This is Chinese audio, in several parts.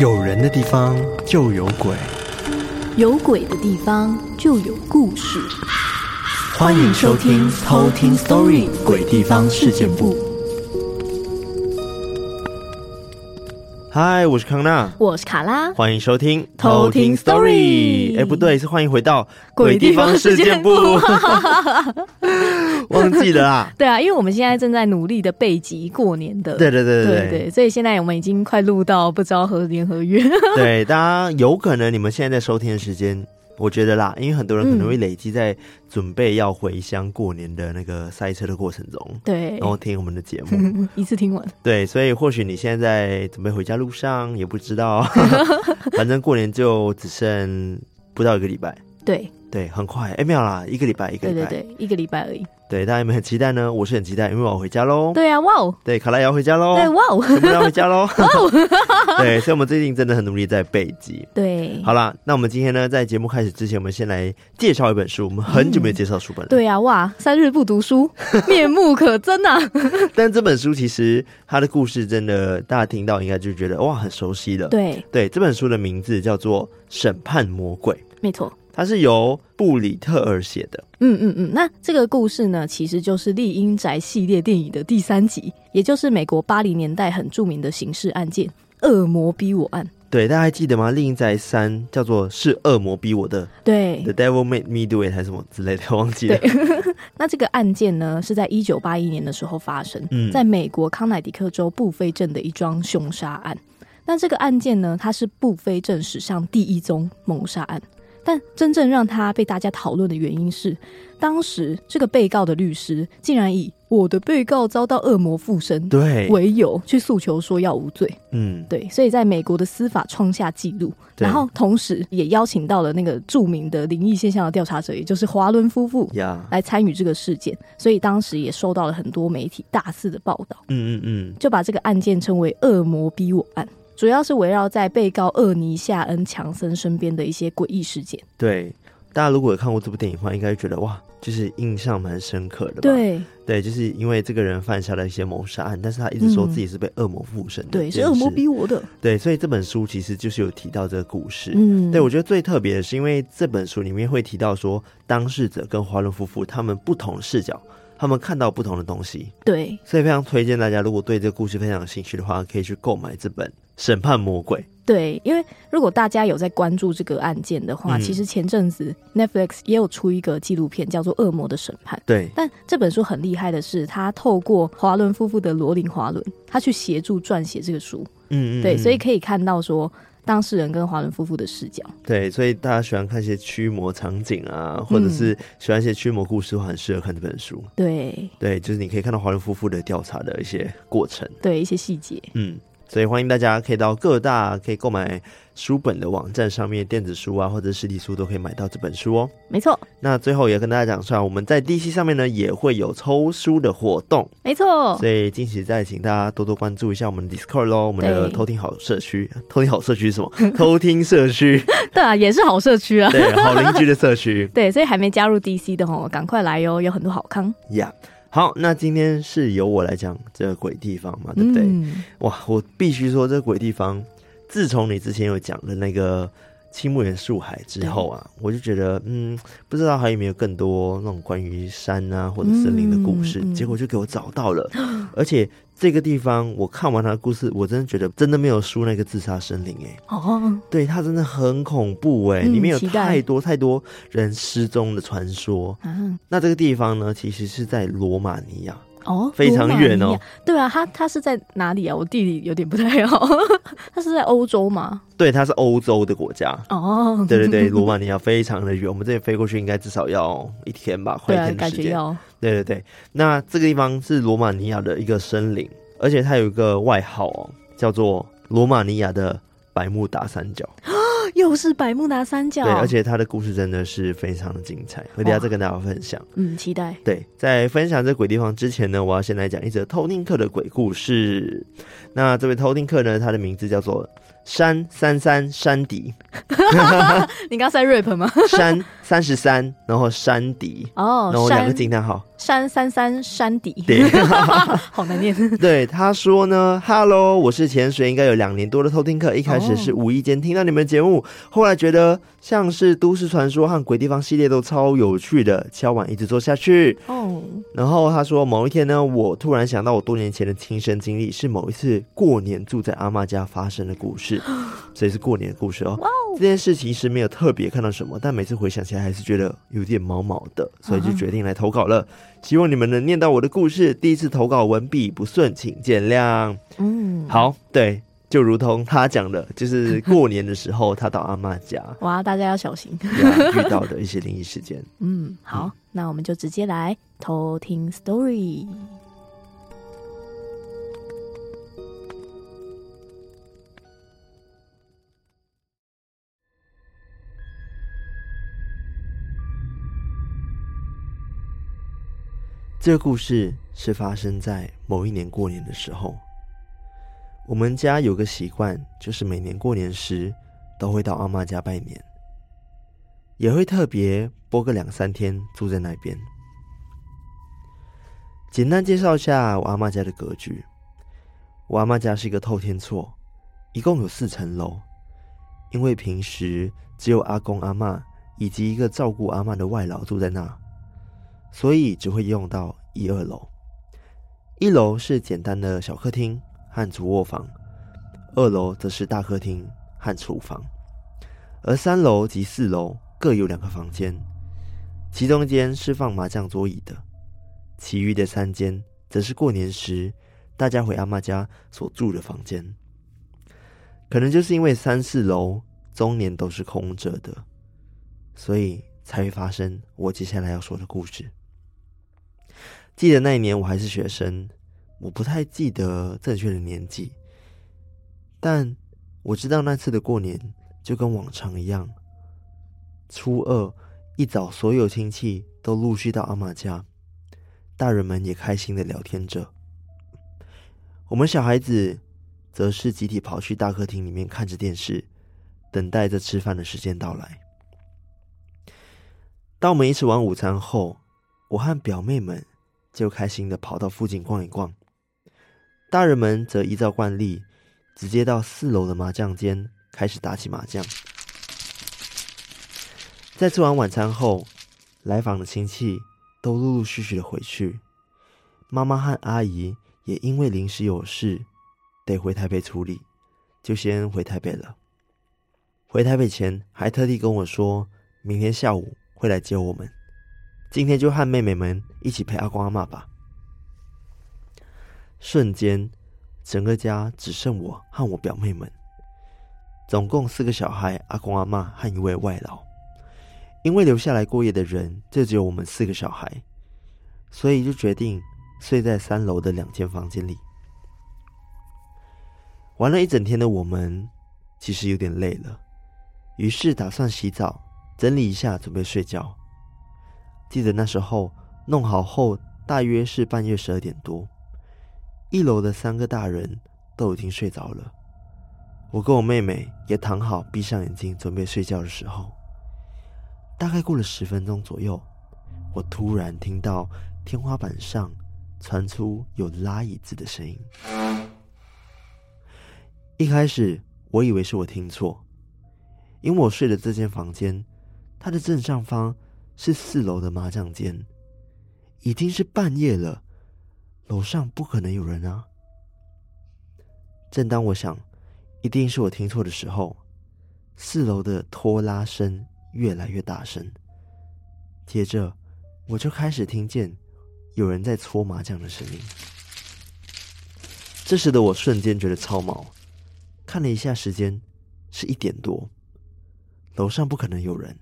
有人的地方就有鬼，有鬼的地方就有故事。欢迎收听《偷听 Story 鬼地方事件簿》。嗨，我是康娜，我是卡拉，欢迎收听《偷听 Story》。哎，不对，是欢迎回到《鬼地方事件部》。忘记了啊？对啊，因为我们现在正在努力的备集过年的，对对对对对对，所以现在我们已经快录到不知道何年何月。对，大家有可能你们现在在收听的时间。我觉得啦，因为很多人可能会累积在准备要回乡过年的那个塞车的过程中，对，然后听我们的节目，一次听完，对，所以或许你现在在准备回家路上也不知道，反正过年就只剩不到一个礼拜，对对，很快，哎，没有啦，一个礼拜，一个礼拜，对对对，一个礼拜而已。对，大家有没有很期待呢？我是很期待，因为我要回家喽。对啊，哇哦！对，卡拉也要回家喽。对，哇哦！全部要回家喽。哇哦！对，所以我们最近真的很努力在背集。对，好啦，那我们今天呢，在节目开始之前，我们先来介绍一本书。我们很久没有介绍书本了。嗯。对啊，哇，三日不读书，面目可憎啊！但这本书其实它的故事真的，大家听到应该就觉得哇，很熟悉了。对对，这本书的名字叫做《审判魔鬼》。没错。它是由布里特尔写的。嗯嗯嗯，那这个故事呢，其实就是《丽英宅》系列电影的第三集，也就是美国八零年代很著名的刑事案件——恶魔逼我案。对，大家还记得吗？《丽英宅三》叫做是恶魔逼我的，对，The Devil Made Me Do It 还是什么之类的，忘记了。对 那这个案件呢，是在一九八一年的时候发生，嗯，在美国康乃狄克州布菲镇的一桩凶杀案。那这个案件呢，它是布菲镇史上第一宗谋杀案。但真正让他被大家讨论的原因是，当时这个被告的律师竟然以“我的被告遭到恶魔附身”对为由去诉求说要无罪。嗯，对，所以在美国的司法创下纪录，然后同时也邀请到了那个著名的灵异现象的调查者，也就是华伦夫妇来参与这个事件，所以当时也收到了很多媒体大肆的报道。嗯嗯嗯，就把这个案件称为“恶魔逼我案”。主要是围绕在被告厄尼夏恩强森身边的一些诡异事件。对，大家如果有看过这部电影的话，应该觉得哇，就是印象蛮深刻的吧？对，对，就是因为这个人犯下了一些谋杀案，但是他一直说自己是被恶魔附身的、嗯，对，是恶魔逼我的。对，所以这本书其实就是有提到这个故事。嗯，对，我觉得最特别的是，因为这本书里面会提到说，当事者跟华伦夫妇他们不同视角。他们看到不同的东西，对，所以非常推荐大家，如果对这个故事非常有兴趣的话，可以去购买这本《审判魔鬼》。对，因为如果大家有在关注这个案件的话，嗯、其实前阵子 Netflix 也有出一个纪录片，叫做《恶魔的审判》。对，但这本书很厉害的是，他透过华伦夫妇的罗琳·华伦，他去协助撰写这个书。嗯，嗯嗯，对，所以可以看到说。当事人跟华伦夫妇的视角，对，所以大家喜欢看一些驱魔场景啊，或者是喜欢一些驱魔故事的话，很适合看这本书。对，对，就是你可以看到华伦夫妇的调查的一些过程，对，一些细节，嗯。所以欢迎大家可以到各大可以购买书本的网站上面，电子书啊或者实体书都可以买到这本书哦。没错。那最后也跟大家讲出来，我们在 DC 上面呢也会有抽书的活动。没错。所以近期再请大家多多关注一下我们的 Discord 喽，我们的偷听好社区。偷听好社区是什么？偷听社区。对啊，也是好社区啊。对，好邻居的社区。对，所以还没加入 DC 的吼，赶快来哟，有很多好康。呀、yeah.。好，那今天是由我来讲这个鬼地方嘛，对不对？嗯、哇，我必须说，这个鬼地方，自从你之前有讲的那个青木原树海之后啊，我就觉得，嗯，不知道还有没有更多那种关于山啊或者森林的故事，嗯嗯、结果就给我找到了，而且。这个地方，我看完他的故事，我真的觉得真的没有输那个自杀森林哎、欸。哦，对，他真的很恐怖哎、欸，嗯、里面有太多太多人失踪的传说。嗯，那这个地方呢，其实是在罗马尼亚哦，非常远哦。对啊，他他是在哪里啊？我地理有点不太好。他是在欧洲吗？对，他是欧洲的国家。哦，对对对，罗马尼亚非常的远，我们这里飞过去应该至少要一天吧，快一天的时间。对对对，那这个地方是罗马尼亚的一个森林，而且它有一个外号哦，叫做罗马尼亚的百慕达三角。又是百慕达三角。对，而且他的故事真的是非常的精彩，我等下再跟大家分享。嗯，期待。对，在分享这鬼地方之前呢，我要先来讲一则偷听客的鬼故事。那这位偷听客呢，他的名字叫做山三三山迪。你刚才 rap 吗？山三十三，然后山迪哦，然后两个惊叹号。山三三山底，对，好难念。对，他说呢，Hello，我是潜水，应该有两年多的偷听课。一开始是无意间听到你们节目，后来觉得像是都市传说和鬼地方系列都超有趣的，敲碗一直做下去。哦，然后他说，某一天呢，我突然想到我多年前的亲身经历，是某一次过年住在阿妈家发生的故事，所以是过年的故事哦。这件事其实没有特别看到什么，但每次回想起来还是觉得有点毛毛的，所以就决定来投稿了。希望你们能念到我的故事。第一次投稿文笔不顺，请见谅。嗯，好，对，就如同他讲的，就是过年的时候他到阿妈家，哇，大家要小心遇到的一些灵异事件。嗯，好，嗯，那我们就直接来偷听 story。这个故事是发生在某一年过年的时候。我们家有个习惯，就是每年过年时都会到阿嬷家拜年，也会特别播个两三天住在那边。简单介绍一下我阿嬷家的格局。我阿嬷家是一个透天厝，一共有四层楼。因为平时只有阿公阿嬷以及一个照顾阿嬷的外劳住在那。所以只会用到一二楼，一楼是简单的小客厅和主卧房，二楼则是大客厅和厨房，而三楼及四楼各有两个房间，其中间是放麻将桌椅的，其余的三间则是过年时大家回阿妈家所住的房间。可能就是因为三四楼终年都是空着的，所以才会发生我接下来要说的故事。记得那一年我还是学生，我不太记得正确的年纪，但我知道那次的过年就跟往常一样，初二一早所有亲戚都陆续到阿嬷家，大人们也开心的聊天着，我们小孩子则是集体跑去大客厅里面看着电视，等待着吃饭的时间到来。当我们一吃完午餐后，我和表妹们。就开心的跑到附近逛一逛，大人们则依照惯例，直接到四楼的麻将间开始打起麻将。在吃完晚餐后，来访的亲戚都陆陆续续的回去，妈妈和阿姨也因为临时有事得回台北处理，就先回台北了。回台北前还特地跟我说，明天下午会来接我们。今天就和妹妹们一起陪阿公阿嬷吧。瞬间，整个家只剩我和我表妹们，总共四个小孩、阿公阿嬷和一位外劳。因为留下来过夜的人就只有我们四个小孩，所以就决定睡在三楼的两间房间里。玩了一整天的我们，其实有点累了，于是打算洗澡，整理一下，准备睡觉。记得那时候弄好后，大约是半夜十二点多，一楼的三个大人都已经睡着了。我跟我妹妹也躺好，闭上眼睛准备睡觉的时候，大概过了十分钟左右，我突然听到天花板上传出有拉椅子的声音。一开始我以为是我听错，因为我睡的这间房间，它的正上方。是四楼的麻将间，已经是半夜了，楼上不可能有人啊。正当我想一定是我听错的时候，四楼的拖拉声越来越大声，接着我就开始听见有人在搓麻将的声音。这时的我瞬间觉得超毛，看了一下时间，是一点多，楼上不可能有人。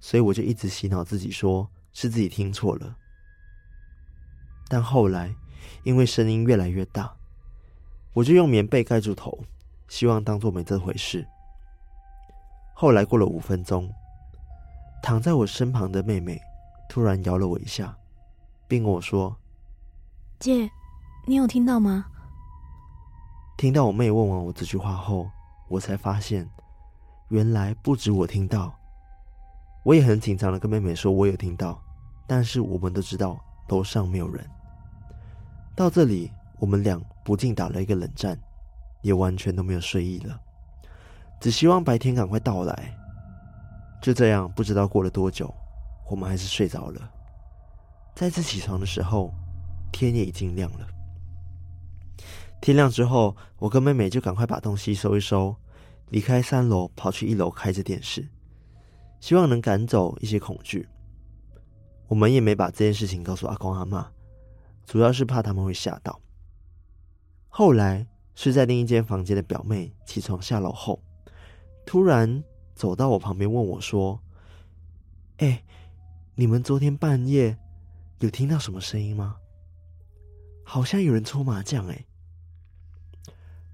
所以我就一直洗脑自己，说是自己听错了。但后来，因为声音越来越大，我就用棉被盖住头，希望当作没这回事。后来过了五分钟，躺在我身旁的妹妹突然摇了我一下，并跟我说：“姐，你有听到吗？”听到我妹问完我这句话后，我才发现，原来不止我听到。我也很紧张的跟妹妹说，我有听到，但是我们都知道楼上没有人。到这里，我们俩不禁打了一个冷战，也完全都没有睡意了，只希望白天赶快到来。就这样，不知道过了多久，我们还是睡着了。再次起床的时候，天也已经亮了。天亮之后，我跟妹妹就赶快把东西收一收，离开三楼，跑去一楼开着电视，希望能赶走一些恐惧。我们也没把这件事情告诉阿公阿嬷，主要是怕他们会吓到。后来是在另一间房间的表妹起床下楼后，突然走到我旁边问我说：“哎，你们昨天半夜有听到什么声音吗？好像有人搓麻将。”哎。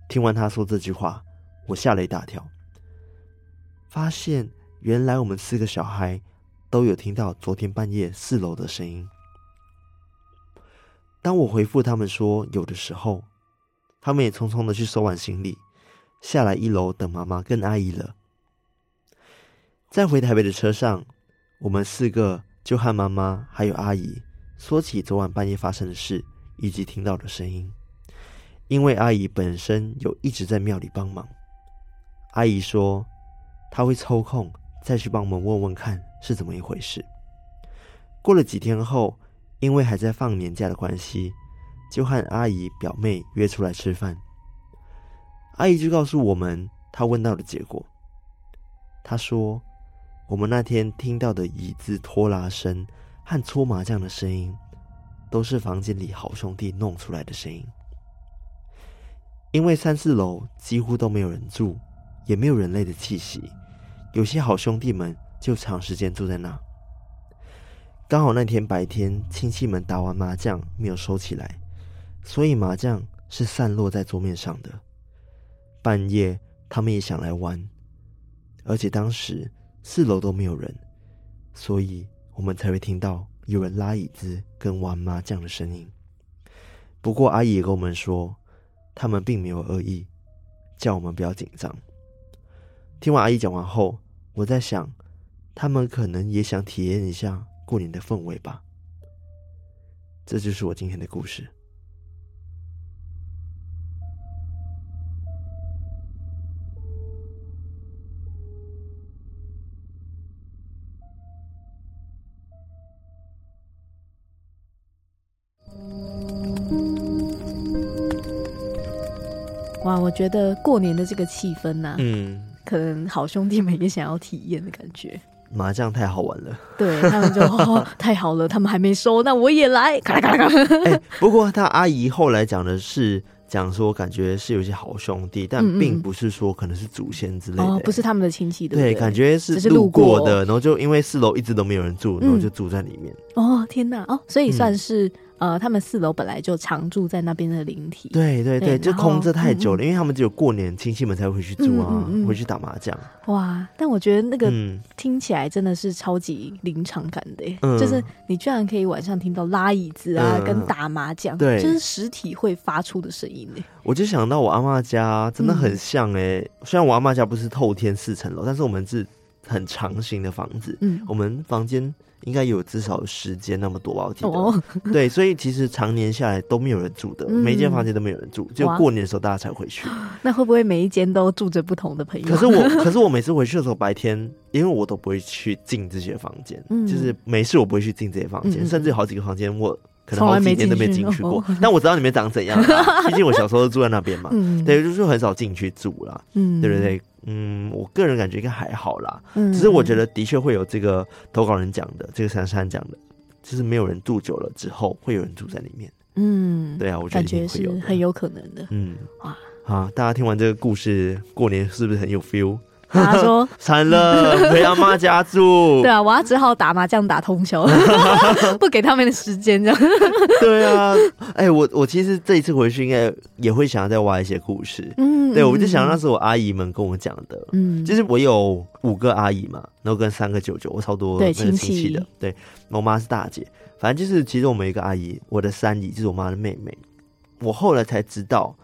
听完他说这句话，我吓了一大跳，发现原来我们四个小孩都有听到昨天半夜四楼的声音。当我回复他们说有的时候，他们也匆匆的去收完行李，下来一楼等妈妈跟阿姨了。在回台北的车上，我们四个就和妈妈还有阿姨说起昨晚半夜发生的事以及听到的声音。因为阿姨本身有一直在庙里帮忙，阿姨说她会抽空再去帮我们问问看是怎么一回事。过了几天后，因为还在放年假的关系，就和阿姨表妹约出来吃饭。阿姨就告诉我们她问到的结果。她说我们那天听到的椅子拖拉声和搓麻将的声音，都是房间里好兄弟弄出来的声音。因为三四楼几乎都没有人住，也没有人类的气息，有些好兄弟们就长时间住在那。刚好那天白天亲戚们打完麻将没有收起来，所以麻将是散落在桌面上的。半夜他们也想来玩，而且当时四楼都没有人，所以我们才会听到有人拉椅子跟玩麻将的声音。不过阿姨也跟我们说。他们并没有恶意，叫我们不要紧张。听完阿姨讲完后，我在想，他们可能也想体验一下过年的氛围吧。这就是我今天的故事。哇，我觉得过年的这个气氛呐、啊，嗯，可能好兄弟们也想要体验的感觉。麻将太好玩了，对他们就、哦、太好了，他们还没收，那我也来，咔啦咔啦咔啦。哎，不过他阿姨后来讲的是。讲说感觉是有些好兄弟，但并不是说可能是祖先之类的，嗯嗯哦，不是他们的亲戚对不对？对，感觉是路过的，然后就因为四楼一直都没有人住，然后就住在里面。嗯、哦，天哪！哦，所以算是、嗯、呃，他们四楼本来就常住在那边的灵体。对对对，就空着太久了，因为他们只有过年亲戚们才会回去住啊，回去打麻将。哇！但我觉得那个听起来真的是超级临场感的，嗯，就是你居然可以晚上听到拉椅子啊，嗯、跟打麻将，对，就是实体会发出的声音呢。我就想到我阿妈家真的很像哎、虽然我阿妈家不是透天四层楼，但是我们是很长型的房子，嗯，我们房间。应该有至少十间那么多吧，我记得。哦、对，所以其实常年下来都没有人住的，嗯、每一间房间都没有人住，就过年的时候大家才回去。那会不会每一间都住着不同的朋友？可是我，可是我每次回去的时候，白天因为我都不会去进这些房间，嗯、就是没事我不会去进这些房间，嗯、甚至有好几个房间我可能好几年都没进去过。但我知道里面长怎样、啊，毕竟我小时候都住在那边嘛。嗯、对，就是很少进去住啦。嗯，对不对，对？嗯，我个人感觉应该还好啦。嗯，只是我觉得的确会有这个投稿人讲的，这个珊珊讲的，就是没有人住久了之后，会有人住在里面。嗯，对啊，我觉得感觉是很有可能的。嗯，哇，好，大家听完这个故事，过年是不是很有 feel？他说：“ 惨了，回阿妈家住。对啊，我要只好打麻将打通宵，不给他们的时间这样。对啊，哎、欸，我我其实这一次回去应该也会想要再挖一些故事。嗯，对，我就想那是我阿姨们跟我讲的。嗯，就是我有五个阿姨嘛，然后跟三个舅舅，我超多那个亲戚的。对，我妈是大姐，反正就是其实我们一个阿姨，我的三姨就是我妈的妹妹。我后来才知道。”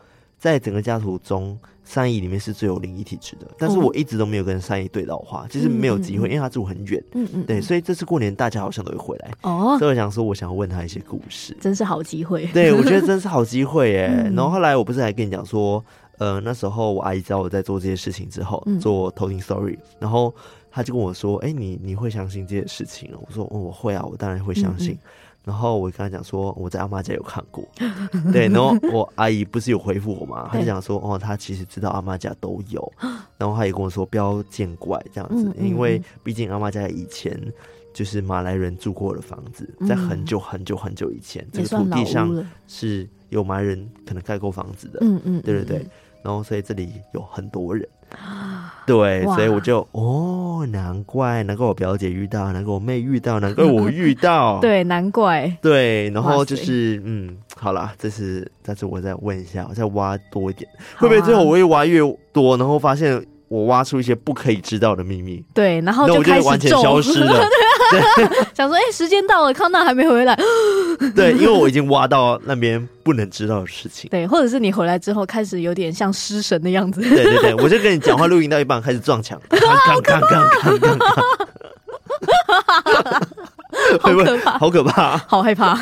在整个家族中，三姨里面是最有灵异体质的。但是我一直都没有跟善意对到话，其实没有机会，因为他住很远。嗯嗯，对，所以这次过年大家好像都会回来。哦，所以我想说，我想要问他一些故事，真是好机会。对，我觉得真是好机会耶。然后后来我不是还跟你讲说，呃，那时候我阿姨知道我在做这些事情之后，做偷听 story，然后她就跟我说：“哎，你你会相信这些事情？”我说：“哦，我会啊，我当然会相信。”然后我跟他讲说，我在阿妈家有看过，对，然后我阿姨不是有回复我吗？她就讲说，哦，她其实知道阿妈家都有，然后她也跟我说不要见怪这样子，因为毕竟阿妈家以前就是马来人住过的房子，在很久很久很久以前，这个土地上是有马来人可能盖过房子的，嗯嗯，对对？对，然后所以这里有很多人。对，所以我就哦，难怪，难怪我表姐遇到，难怪我妹遇到，难怪 我遇到，对，难怪，对，然后就是，嗯，好了，这次，但是我再问一下，我再挖多一点，啊、会不会最后我越挖越多，然后发现我挖出一些不可以知道的秘密？对，然后就开始完全消失了。想说，哎、欸，时间到了，康纳还没回来。对，因为我已经挖到那边不能知道的事情。对，或者是你回来之后开始有点像失神的样子。对对对，我就跟你讲话录音到一半开始撞墙，刚刚刚刚刚刚，好可怕，好可怕，好害怕。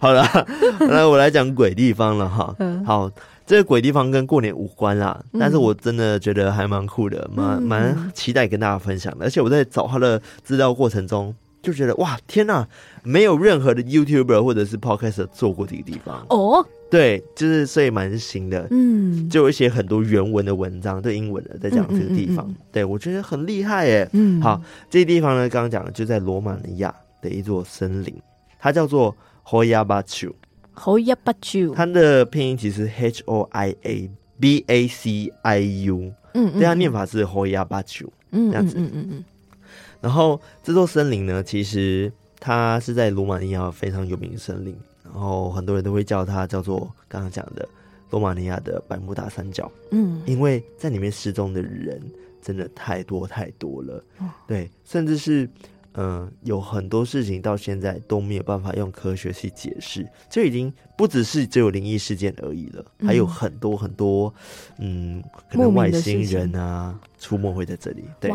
好了，那我来讲鬼地方了哈。嗯，好。这个鬼地方跟过年无关啦，但是我真的觉得还蛮酷的，蛮蛮期待跟大家分享的。而且我在找他的资料过程中，就觉得哇，天哪，没有任何的 YouTuber 或者是 Podcaster 做过这个地方。哦。对，就是所以蛮新的，嗯，就有一些很多原文的文章，对英文的在讲这个地方，对我觉得很厉害耶。嗯，好，这地方呢，刚刚讲的就在罗马尼亚的一座森林，它叫做 Hoia Baciu。Hoia Baciu，它的拼音其实 H O I A B A C I U，嗯，对，它念法是 Hoia Baciu，嗯，这样子，嗯嗯嗯。然后这座森林呢，其实它是在罗马尼亚非常有名的森林，然后很多人都会叫它叫做刚刚讲的罗马尼亚的百慕大三角，嗯，因为在里面失踪的人真的太多太多了，对，甚至是。嗯，有很多事情到现在都没有办法用科学去解释，就已经不只是只有灵异事件而已了，嗯、还有很多很多，嗯，可能外星人啊出没会在这里。对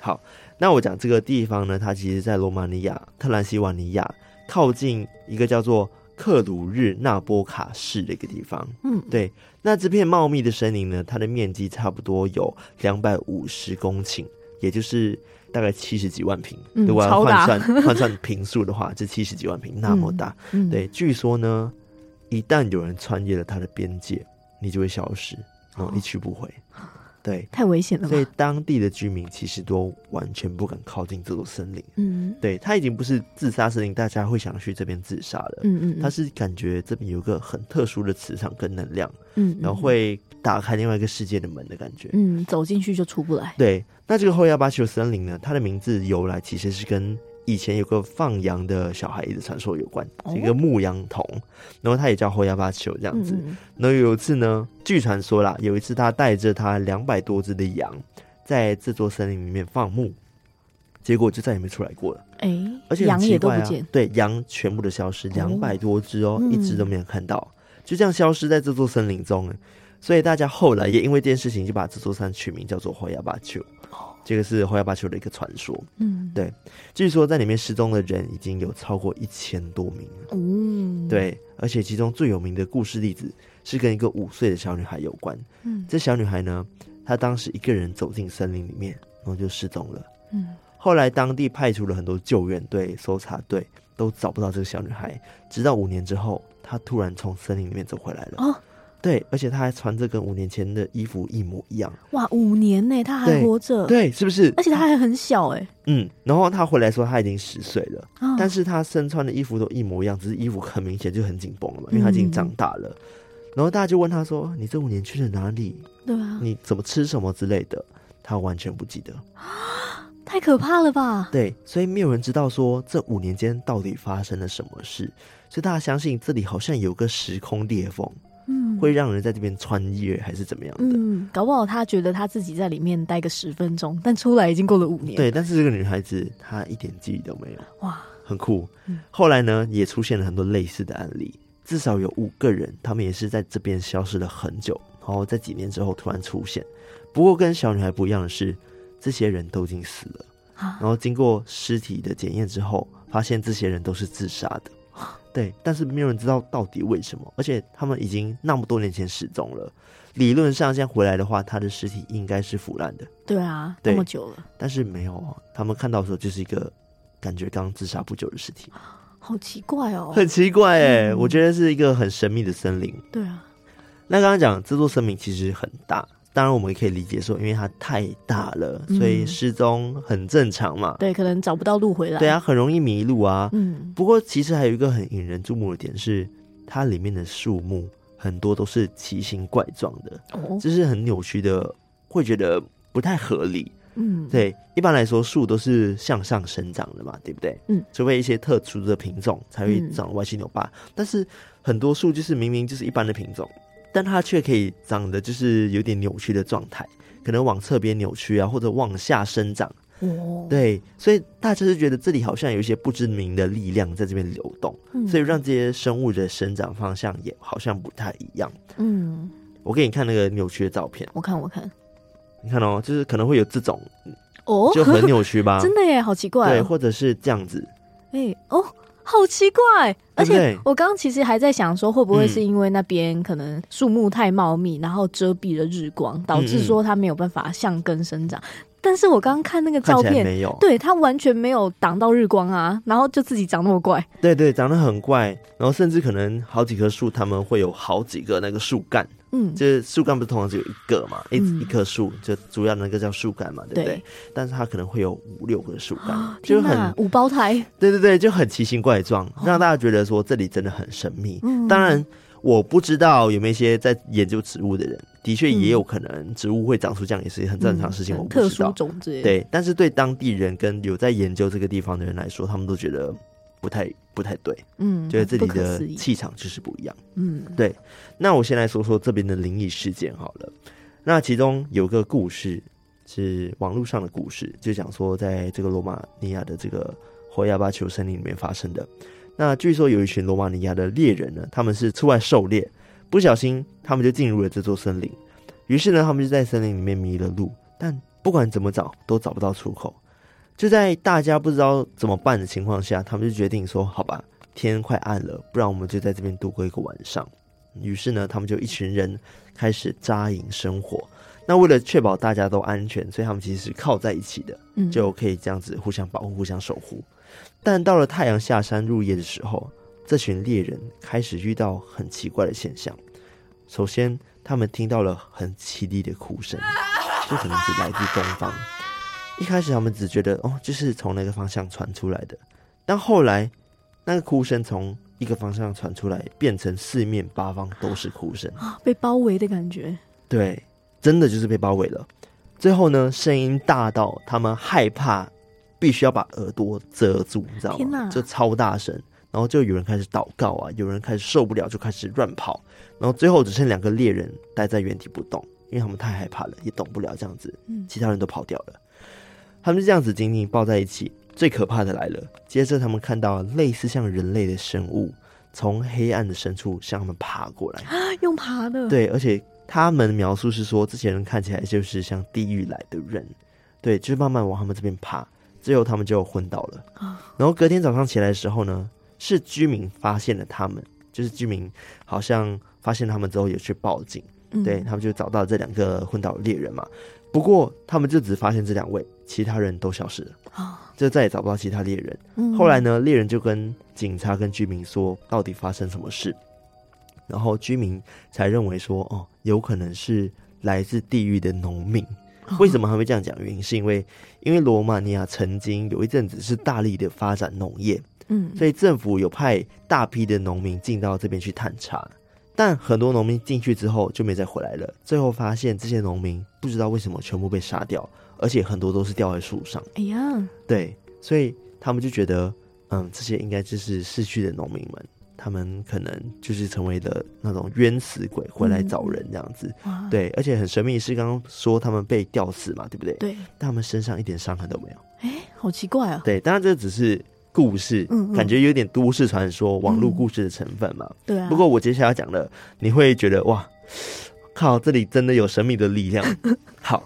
好，那我讲这个地方呢，它其实，在罗马尼亚特兰西瓦尼亚靠近一个叫做克鲁日纳波卡市的一个地方。嗯，对，那这片茂密的森林呢，它的面积差不多有两百五十公顷，也就是。大概七十几万平，嗯、如果要换算 换算平数的话，这七十几万平那么大。嗯嗯、对，据说呢，一旦有人穿越了它的边界，你就会消失，然后一去不回。哦、对，太危险了。所以当地的居民其实都完全不敢靠近这座森林。嗯，对，它已经不是自杀森林，大家会想去这边自杀了。嗯嗯，它是感觉这边有个很特殊的磁场跟能量。嗯，然后会。打开另外一个世界的门的感觉，嗯，走进去就出不来。对，那这个后亚巴丘森林呢，它的名字由来其实是跟以前有个放羊的小孩的传说有关，一个牧羊童，然后他也叫后亚巴丘这样子。嗯、然后有一次呢，据传说啦，有一次他带着他两百多只的羊，在这座森林里面放牧，结果就再也没出来过了。哎、欸，而且羊也都不见，对，羊全部都消失，两百多只哦，嗯、一只都没有看到，就这样消失在这座森林中。所以大家后来也因为这件事情，就把这座山取名叫做 Hoia Baciu。这个是 Hoia Baciu 的一个传说。嗯，对。据说在里面失踪的人已经有超过一千多名了。嗯，对。而且其中最有名的故事例子是跟一个五岁的小女孩有关。嗯，这小女孩呢，她当时一个人走进森林里面，然后就失踪了。嗯，后来当地派出了很多救援队、搜查队，都找不到这个小女孩。直到五年之后，她突然从森林里面走回来了。哦。对，而且他还穿着跟五年前的衣服一模一样。哇，五年呢，他还活着？对，是不是？而且他还很小哎。嗯，然后他回来说他已经十岁了，哦、但是他身穿的衣服都一模一样，只是衣服很明显就很紧绷了嘛，因为他已经长大了。嗯、然后大家就问他说：“你这五年去了哪里？对啊，你怎么吃什么之类的？”他完全不记得，太可怕了吧？对，所以没有人知道说这五年间到底发生了什么事，所以大家相信这里好像有个时空裂缝。嗯，会让人在这边穿越还是怎么样的？嗯，搞不好他觉得他自己在里面待个十分钟，但出来已经过了五年。对，但是这个女孩子她一点记忆都没有。哇，很酷。嗯，后来呢，也出现了很多类似的案例，至少有五个人，他们也是在这边消失了很久，然然后在几年之后突然出现。不过跟小女孩不一样的是，这些人都已经死了，然后经过尸体的检验之后，发现这些人都是自杀的。对，但是没有人知道到底为什么，而且他们已经那么多年前失踪了。理论上，现在回来的话，他的尸体应该是腐烂的。对啊，那么久了，但是没有，他们看到的时候就是一个感觉刚自杀不久的尸体，好奇怪哦，很奇怪哎，嗯、我觉得是一个很神秘的森林。对啊，那刚刚讲这座森林其实很大。当然，我们也可以理解说，因为它太大了，所以失踪很正常嘛。对，可能找不到路回来。对啊，很容易迷路啊。嗯。不过，其实还有一个很引人注目的点是，它里面的树木很多都是奇形怪状的，哦，就是很扭曲的，会觉得不太合理。嗯。对，一般来说，树都是向上生长的嘛，对不对？嗯。除非一些特殊的品种才会长歪七扭八，但是很多树就是明明就是一般的品种。但它却可以长得就是有点扭曲的状态，可能往侧边扭曲啊，或者往下生长。哦，对，所以大家是觉得这里好像有一些不知名的力量在这边流动，嗯，所以让这些生物的生长方向也好像不太一样。嗯，我给你看那个扭曲的照片，我看我看，你看哦，就是可能会有这种哦，就很扭曲吧？真的耶，好奇怪哦。对，或者是这样子，哎哦。好奇怪，而且我刚刚其实还在想说，会不会是因为那边可能树木太茂密，然后遮蔽了日光，导致说它没有办法向根生长。但是我刚刚看那个照片，没有，对，它完全没有挡到日光啊，然后就自己长那么怪。对对，长得很怪，然后甚至可能好几棵树，它们会有好几个那个树干。嗯，就是树干不是通常只有一个嘛，一一棵树就主要那个叫树干嘛，对不对？对，但是它可能会有五六个树干，哦、就很五胞胎。对对对，就很奇形怪状，让大家觉得说这里真的很神秘。嗯、当然，我不知道有没有一些在研究植物的人，的确也有可能植物会长出这样，也是很正常的事情。我不知道，特殊种子。对，但是对当地人跟有在研究这个地方的人来说，他们都觉得。不太不太对，嗯，觉得自己的气场就是不一样，嗯，对。那我先来说说这边的灵异事件好了。那其中有个故事是网络上的故事，就讲说在这个罗马尼亚的这个霍亚巴丘森林里面发生的。那据说有一群罗马尼亚的猎人呢，他们是出外狩猎，不小心他们就进入了这座森林，于是呢，他们就在森林里面迷了路，但不管怎么找都找不到出口。就在大家不知道怎么办的情况下，他们就决定说：“好吧，天快暗了，不然我们就在这边度过一个晚上。”于是呢，他们就一群人开始扎营生活。那为了确保大家都安全，所以他们其实是靠在一起的，就可以这样子互相保护、互相守护。但到了太阳下山入夜的时候，这群猎人开始遇到很奇怪的现象。首先，他们听到了很凄厉的哭声，这可能是来自东方。一开始他们只觉得哦，就是从那个方向传出来的，但后来那个哭声从一个方向传出来，变成四面八方都是哭声啊，被包围的感觉。对，真的就是被包围了。最后呢，声音大到他们害怕，必须要把耳朵遮住，你知道吗？就超大声，然后就有人开始祷告啊，有人开始受不了，就开始乱跑，然后最后只剩两个猎人待在原地不动，因为他们太害怕了，也动不了这样子。嗯，其他人都跑掉了。他们就这样子紧紧抱在一起。最可怕的来了，接着他们看到类似像人类的生物从黑暗的深处向他们爬过来，用爬的。对，而且他们描述是说，这些人看起来就是像地狱来的人，对，就是慢慢往他们这边爬，最后他们就昏倒了。然后隔天早上起来的时候呢，是居民发现了他们，就是居民好像发现他们之后也去报警，嗯、对，他们就找到这两个昏倒的猎人嘛。不过，他们就只发现这两位，其他人都消失了，就再也找不到其他猎人。嗯、后来呢，猎人就跟警察跟居民说，到底发生什么事？然后居民才认为说，哦，有可能是来自地狱的农民。为什么他会这样讲？原因是因为，因为罗马尼亚曾经有一阵子是大力的发展农业，嗯，所以政府有派大批的农民进到这边去探查。但很多农民进去之后就没再回来了。最后发现这些农民不知道为什么全部被杀掉，而且很多都是吊在树上。哎呀，对，所以他们就觉得，嗯，这些应该就是逝去的农民们，他们可能就是成为了那种冤死鬼回来找人这样子。嗯、对，而且很神秘是刚刚说他们被吊死嘛，对不对？对，但他们身上一点伤痕都没有。哎，好奇怪啊。对，当然这只是。故事，嗯嗯，感觉有点都市传说、网络故事的成分嘛。对啊。不过我接下来讲的，你会觉得哇，靠，这里真的有神秘的力量。好，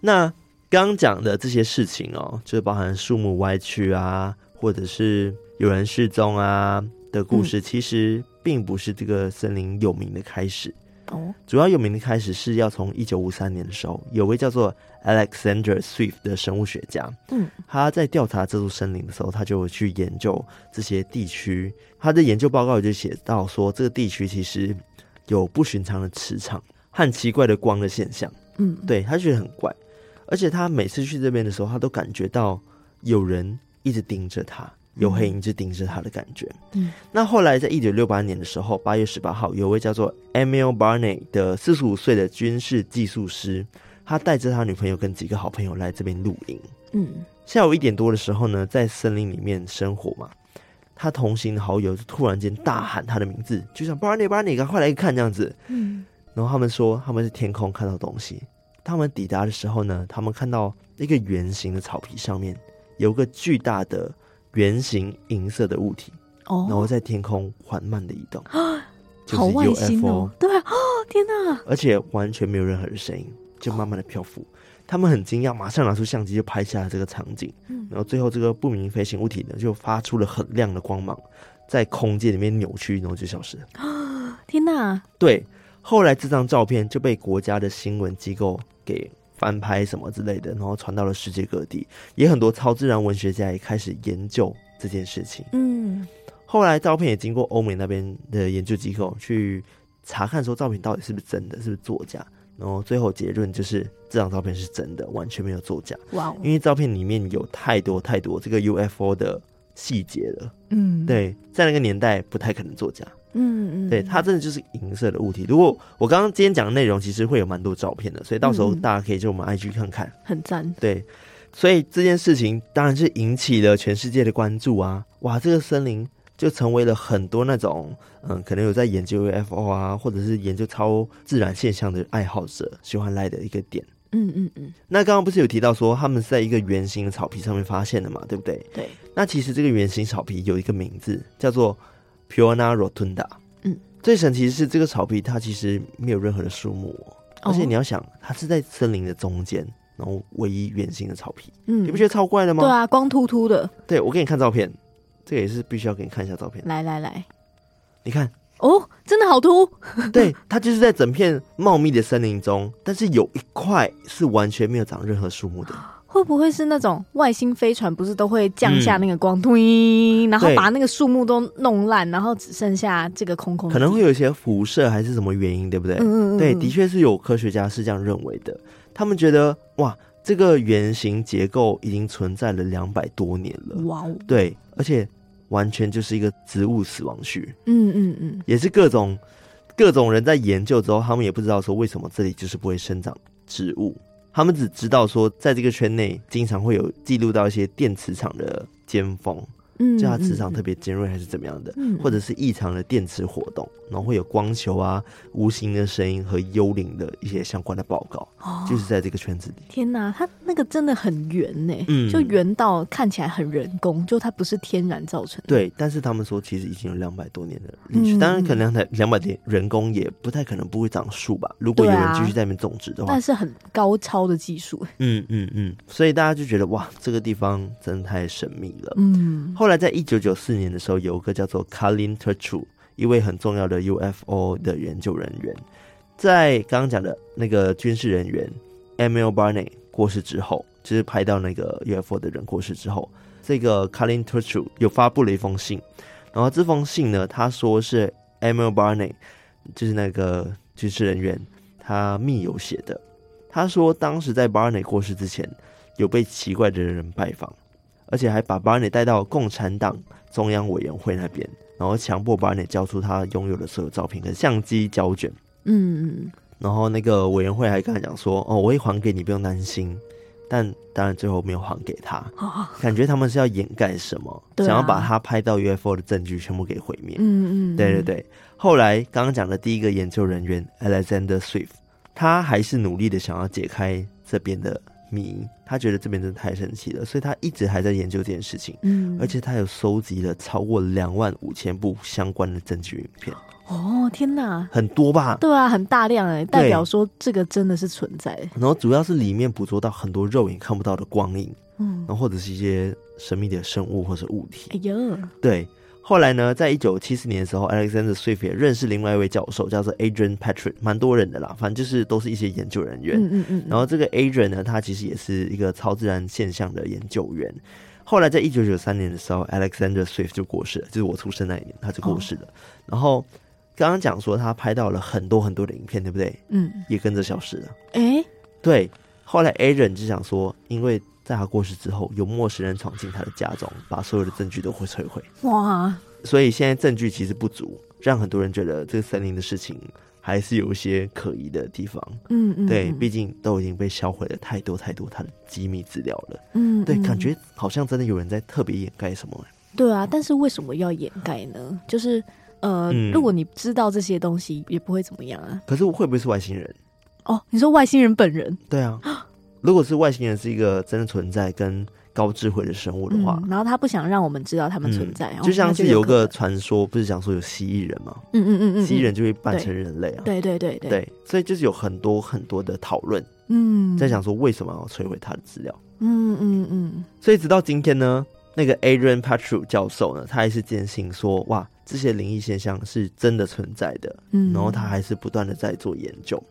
那刚讲的这些事情哦，就包含树木歪曲啊，或者是有人失踪啊的故事，嗯、其实并不是这个森林有名的开始。哦，主要有名的开始是要从一九五三年的时候，有位叫做 Alexander Swift 的生物学家，嗯，他在调查这座森林的时候，他就会去研究这些地区。他的研究报告就写到说，这个地区其实有不寻常的磁场和奇怪的光的现象。嗯，对，他觉得很怪，而且他每次去这边的时候，他都感觉到有人一直盯着他。有黑影就盯着他的感觉。嗯，那后来在一九六八年的时候，八月十八号，有位叫做 Emil Barney 的四十五岁的军事技术师，他带着他女朋友跟几个好朋友来这边露营。嗯，下午一点多的时候呢，在森林里面生火嘛，他同行的好友就突然间大喊他的名字，就像 Barney Barney，赶快来看这样子。嗯，然后他们说他们是天空看到东西。他们抵达的时候呢，他们看到一个圆形的草皮上面有个巨大的。圆形银色的物体，哦，然后在天空缓慢的移动，就是 UFO，好外星哦，对啊，哦，天哪！而且完全没有任何的声音，就慢慢的漂浮。他们很惊讶，马上拿出相机就拍下了这个场景。嗯，然后最后这个不明飞行物体呢，就发出了很亮的光芒，在空间里面扭曲，然后就消失了。啊，天哪！对，后来这张照片就被国家的新闻机构给。翻拍什么之类的，然后传到了世界各地，也很多超自然文学家也开始研究这件事情。嗯，后来照片也经过欧美那边的研究机构去查看，说照片到底是不是真的，是不是作假。然后最后结论就是这张照片是真的，完全没有作假。哇哦，因为照片里面有太多太多这个 UFO 的细节了。嗯，对，在那个年代不太可能作假。嗯嗯，对，它真的就是银色的物体。如果我刚刚今天讲的内容，其实会有蛮多照片的，所以到时候大家可以就我们 IG 看看，很赞。对，所以这件事情当然是引起了全世界的关注啊！哇，这个森林就成为了很多那种嗯，可能有在研究 UFO 啊，或者是研究超自然现象的爱好者喜欢来的一个点。嗯嗯嗯。那刚刚不是有提到说他们是在一个圆形的草皮上面发现的嘛？对不对？对。那其实这个圆形草皮有一个名字，叫做。Piona Rotunda，嗯，最神奇的是这个草皮，它其实没有任何的树木，哦，而且你要想，它是在森林的中间，然后唯一圆形的草皮，嗯，你不觉得超怪的吗？对啊，光秃秃的。对，我给你看照片，这个也是必须要给你看一下照片。来来来，你看，哦，真的好秃。对，它就是在整片茂密的森林中，但是有一块是完全没有长任何树木的。会不会是那种外星飞船？不是都会降下那个光，推、嗯，然后把那个树木都弄烂，然后只剩下这个空空。可能会有一些辐射，还是什么原因，对不对？嗯嗯嗯。对，的确是有科学家是这样认为的。他们觉得，哇，这个圆形结构已经存在了两百多年了。哇哦。对，而且完全就是一个植物死亡区。嗯嗯嗯。也是各种各种人在研究之后，他们也不知道说为什么这里就是不会生长植物。他们只知道说，在这个圈内经常会有记录到一些电磁场的尖峰。就它磁场特别尖锐，还是怎么样的，嗯、或者是异常的电磁活动，然后会有光球啊、无形的声音和幽灵的一些相关的报告，哦、就是在这个圈子里。天哪，它那个真的很圆呢，嗯，就圆到看起来很人工，就它不是天然造成的。对，但是他们说其实已经有两百多年的历史，嗯、当然可能两百两百年人工也不太可能不会长树吧？如果有人继续在那边种植的话，但是很高超的技术。嗯嗯嗯，所以大家就觉得哇，这个地方真的太神秘了。嗯，后来。在一九九四年的时候，有一个叫做 Kalin Turcu，一位很重要的 UFO 的研究人员，在刚刚讲的那个军事人员 Emil Barney 过世之后，就是拍到那个 UFO 的人过世之后，这个 Kalin Turcu 又发布了一封信，然后这封信呢，他说是 Emil Barney，就是那个军事人员他密友写的，他说当时在 Barney 过世之前，有被奇怪的人拜访。而且还把巴内带到共产党中央委员会那边，然后强迫巴内交出他拥有的所有照片跟相机胶卷。嗯嗯。然后那个委员会还跟他讲说：“哦，我会还给你，不用担心。”但当然最后没有还给他。感觉他们是要掩盖什么，想要把他拍到 UFO 的证据全部给毁灭。嗯嗯。对对对。后来刚刚讲的第一个研究人员 Alexander Swift，他还是努力的想要解开这边的迷，他觉得这边真的太神奇了，所以他一直还在研究这件事情。嗯，而且他有收集了超过两万五千部相关的证据影片。哦，天哪，很多吧？对啊，很大量哎，代表说这个真的是存在。然后主要是里面捕捉到很多肉眼看不到的光影，嗯，然后或者是一些神秘的生物或者物体。哎呦，对。后来呢，在一九七四年的时候，Alexander Swift 也认识另外一位教授，叫做 Adrian Patrick，蛮多人的啦，反正就是都是一些研究人员。嗯嗯嗯。然后这个 Adrian 呢，他其实也是一个超自然现象的研究员。后来在一九九三年的时候，Alexander Swift 就过世了，就是我出生那一年，他就过世了。哦、然后刚刚讲说他拍到了很多很多的影片，对不对？嗯。也跟着消失了。哎、欸，对。后来 Adrian 就想说，因为在他过世之后，有陌生人闯进他的家中，把所有的证据都会摧毁。哇！所以现在证据其实不足，让很多人觉得这个森林的事情还是有一些可疑的地方。嗯嗯，对，毕竟都已经被销毁了太多太多他的机密资料了。嗯，对，感觉好像真的有人在特别掩盖什么。对啊，但是为什么要掩盖呢？就是呃、嗯，如果你知道这些东西，也不会怎么样啊。可是会不会是外星人？哦，你说外星人本人？对啊。如果是外星人是一个真的存在跟高智慧的生物的话，嗯、然后他不想让我们知道他们存在，嗯、就像是有个传说，不是讲说有蜥蜴人吗？嗯嗯嗯嗯，蜥蜴人就会扮成人类啊，对对对对，对，所以就是有很多很多的讨论，嗯，在讲说为什么要摧毁他的资料，嗯嗯嗯，所以直到今天呢，那个 Adrian Patrick 教授呢，他还是坚信说，哇，这些灵异现象是真的存在的，嗯，然后他还是不断的在做研究。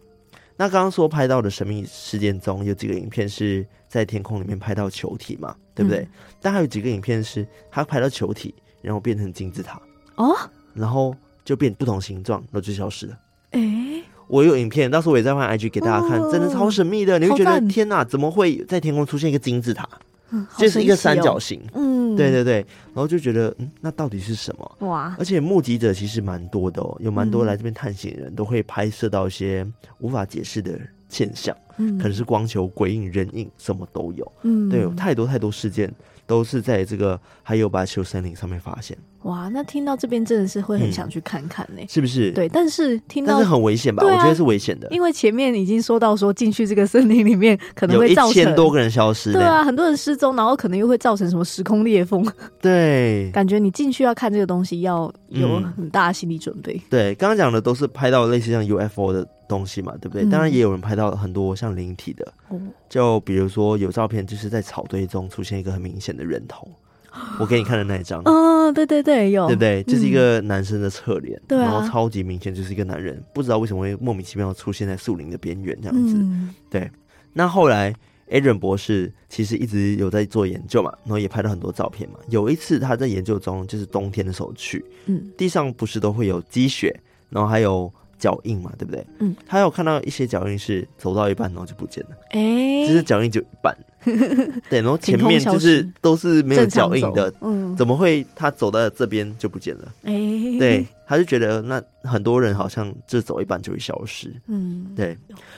那刚刚说拍到的神秘事件中有几个影片是在天空里面拍到球体嘛，对不对？嗯、但还有几个影片是他拍到球体，然后变成金字塔哦，然后就变不同形状，然后就消失了。哎、欸，我有影片，到时候我也再换 IG 给大家看，哦、真的超神秘的，你会觉得天哪，怎么会在天空出现一个金字塔？嗯，这、就是一个三角形。嗯，对对对，然后就觉得，嗯，那到底是什么？哇！而且目击者其实蛮多的哦，有蛮多来这边探险的人都会拍摄到一些无法解释的现象，嗯，可能是光球、鬼影、人影，什么都有。嗯，对，有太多太多事件都是在这个还有巴丘森林上面发现。哇，那听到这边真的是会很想去看看呢、欸嗯，是不是？对，但是听到但是很危险吧、啊？我觉得是危险的，因为前面已经说到说进去这个森林里面可能会造成一千多个人消失，对啊，很多人失踪，然后可能又会造成什么时空裂缝，对，感觉你进去要看这个东西要有很大的心理准备。嗯、对，刚刚讲的都是拍到类似像 UFO 的东西嘛，对不对？嗯、当然也有人拍到很多像灵体的，就比如说有照片就是在草堆中出现一个很明显的人头。我给你看的那一张，哦，对对对，有，对不对？这、就是一个男生的侧脸，然后超级明显就是一个男人，啊、不知道为什么会莫名其妙出现在树林的边缘这样子、嗯。对，那后来 Adrian 博士其实一直有在做研究嘛，然后也拍了很多照片嘛。有一次他在研究中，就是冬天的时候去，嗯，地上不是都会有积雪，然后还有。脚印嘛，对不对？嗯，他有看到一些脚印是走到一半然后就不见了，哎、欸，就是脚印就一半，对，然后前面就是都是没有脚印的，嗯，怎么会他走到这边就不见了？哎、欸，对，他就觉得那很多人好像就走一半就会消失，嗯，对。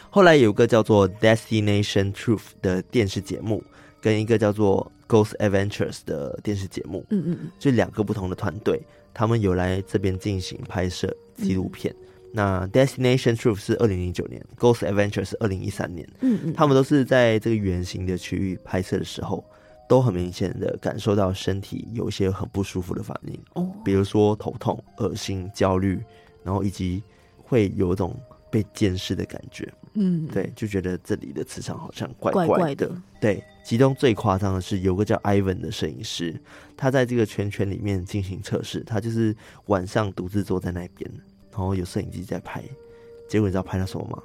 后来有一个叫做 Destination Truth 的电视节目，跟一个叫做 Ghost Adventures 的电视节目，嗯嗯，就两个不同的团队，他们有来这边进行拍摄纪录片。嗯那 Destination Truth 是二零零九年，Ghost Adventure 是二零一三年。嗯嗯，他们都是在这个圆形的区域拍摄的时候，都很明显的感受到身体有一些很不舒服的反应。哦，比如说头痛、恶心、焦虑，然后以及会有一种被监视的感觉。嗯，对，就觉得这里的磁场好像怪怪的。怪怪的。对，其中最夸张的是有个叫 Ivan 的摄影师，他在这个圈圈里面进行测试，他就是晚上独自坐在那边。然后有摄影机在拍，结果你知道拍到什么吗？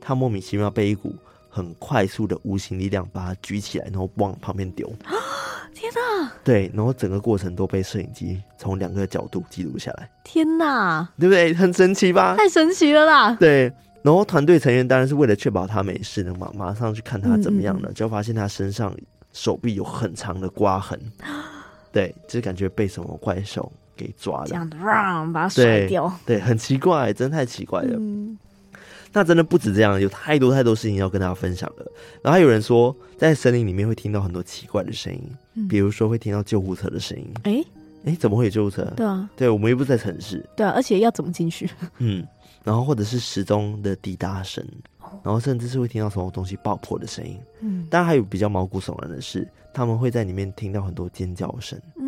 他莫名其妙被一股很快速的无形力量把他举起来，然后往旁边丢。天哪！对，然后整个过程都被摄影机从两个角度记录下来。天哪！对不对？很神奇吧？太神奇了啦！对，然后团队成员当然是为了确保他没事，能马马上去看他怎么样了，就发现他身上手臂有很长的刮痕。对，就感觉被什么怪兽。给抓了，这样让把它甩掉，对，对，很奇怪，真的太奇怪了。嗯，那真的不止这样，有太多太多事情要跟大家分享了。然后还有人说，在森林里面会听到很多奇怪的声音，嗯，比如说会听到救护车的声音。哎、欸、哎，怎么会有救护车？对啊，对，我们又不是在城市。对啊，而且要怎么进去？嗯，然后或者是时钟的滴答声。然后甚至是会听到什么东西爆破的声音。嗯，当然还有比较毛骨悚然的是，他们会在里面听到很多尖叫声。嗯，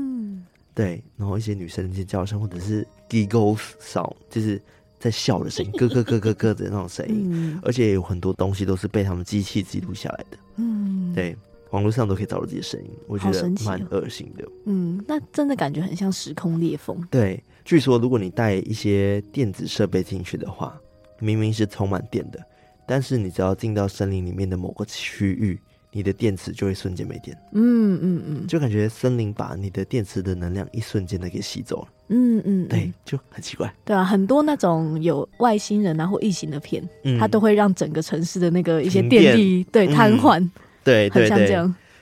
对，然后一些女生的尖叫声，或者是 giggle sound，就是在笑的声音，咯咯咯咯咯的那种声音。嗯，而且有很多东西都是被他们机器记录下来的。嗯，对。网络上都可以找到这些声音，我觉得蛮恶心的。嗯，那真的感觉很像时空裂缝。对，据说如果你带一些电子设备进去的话，明明是充满电的，但是你只要进到森林里面的某个区域，你的电池就会瞬间没电。嗯嗯嗯，就感觉森林把你的电池的能量一瞬间的给吸走了。嗯嗯，对，就很奇怪。对啊，很多那种有外星人啊或异形的片，嗯，它都会让整个城市的那个一些电力对瘫痪。嗯对对对，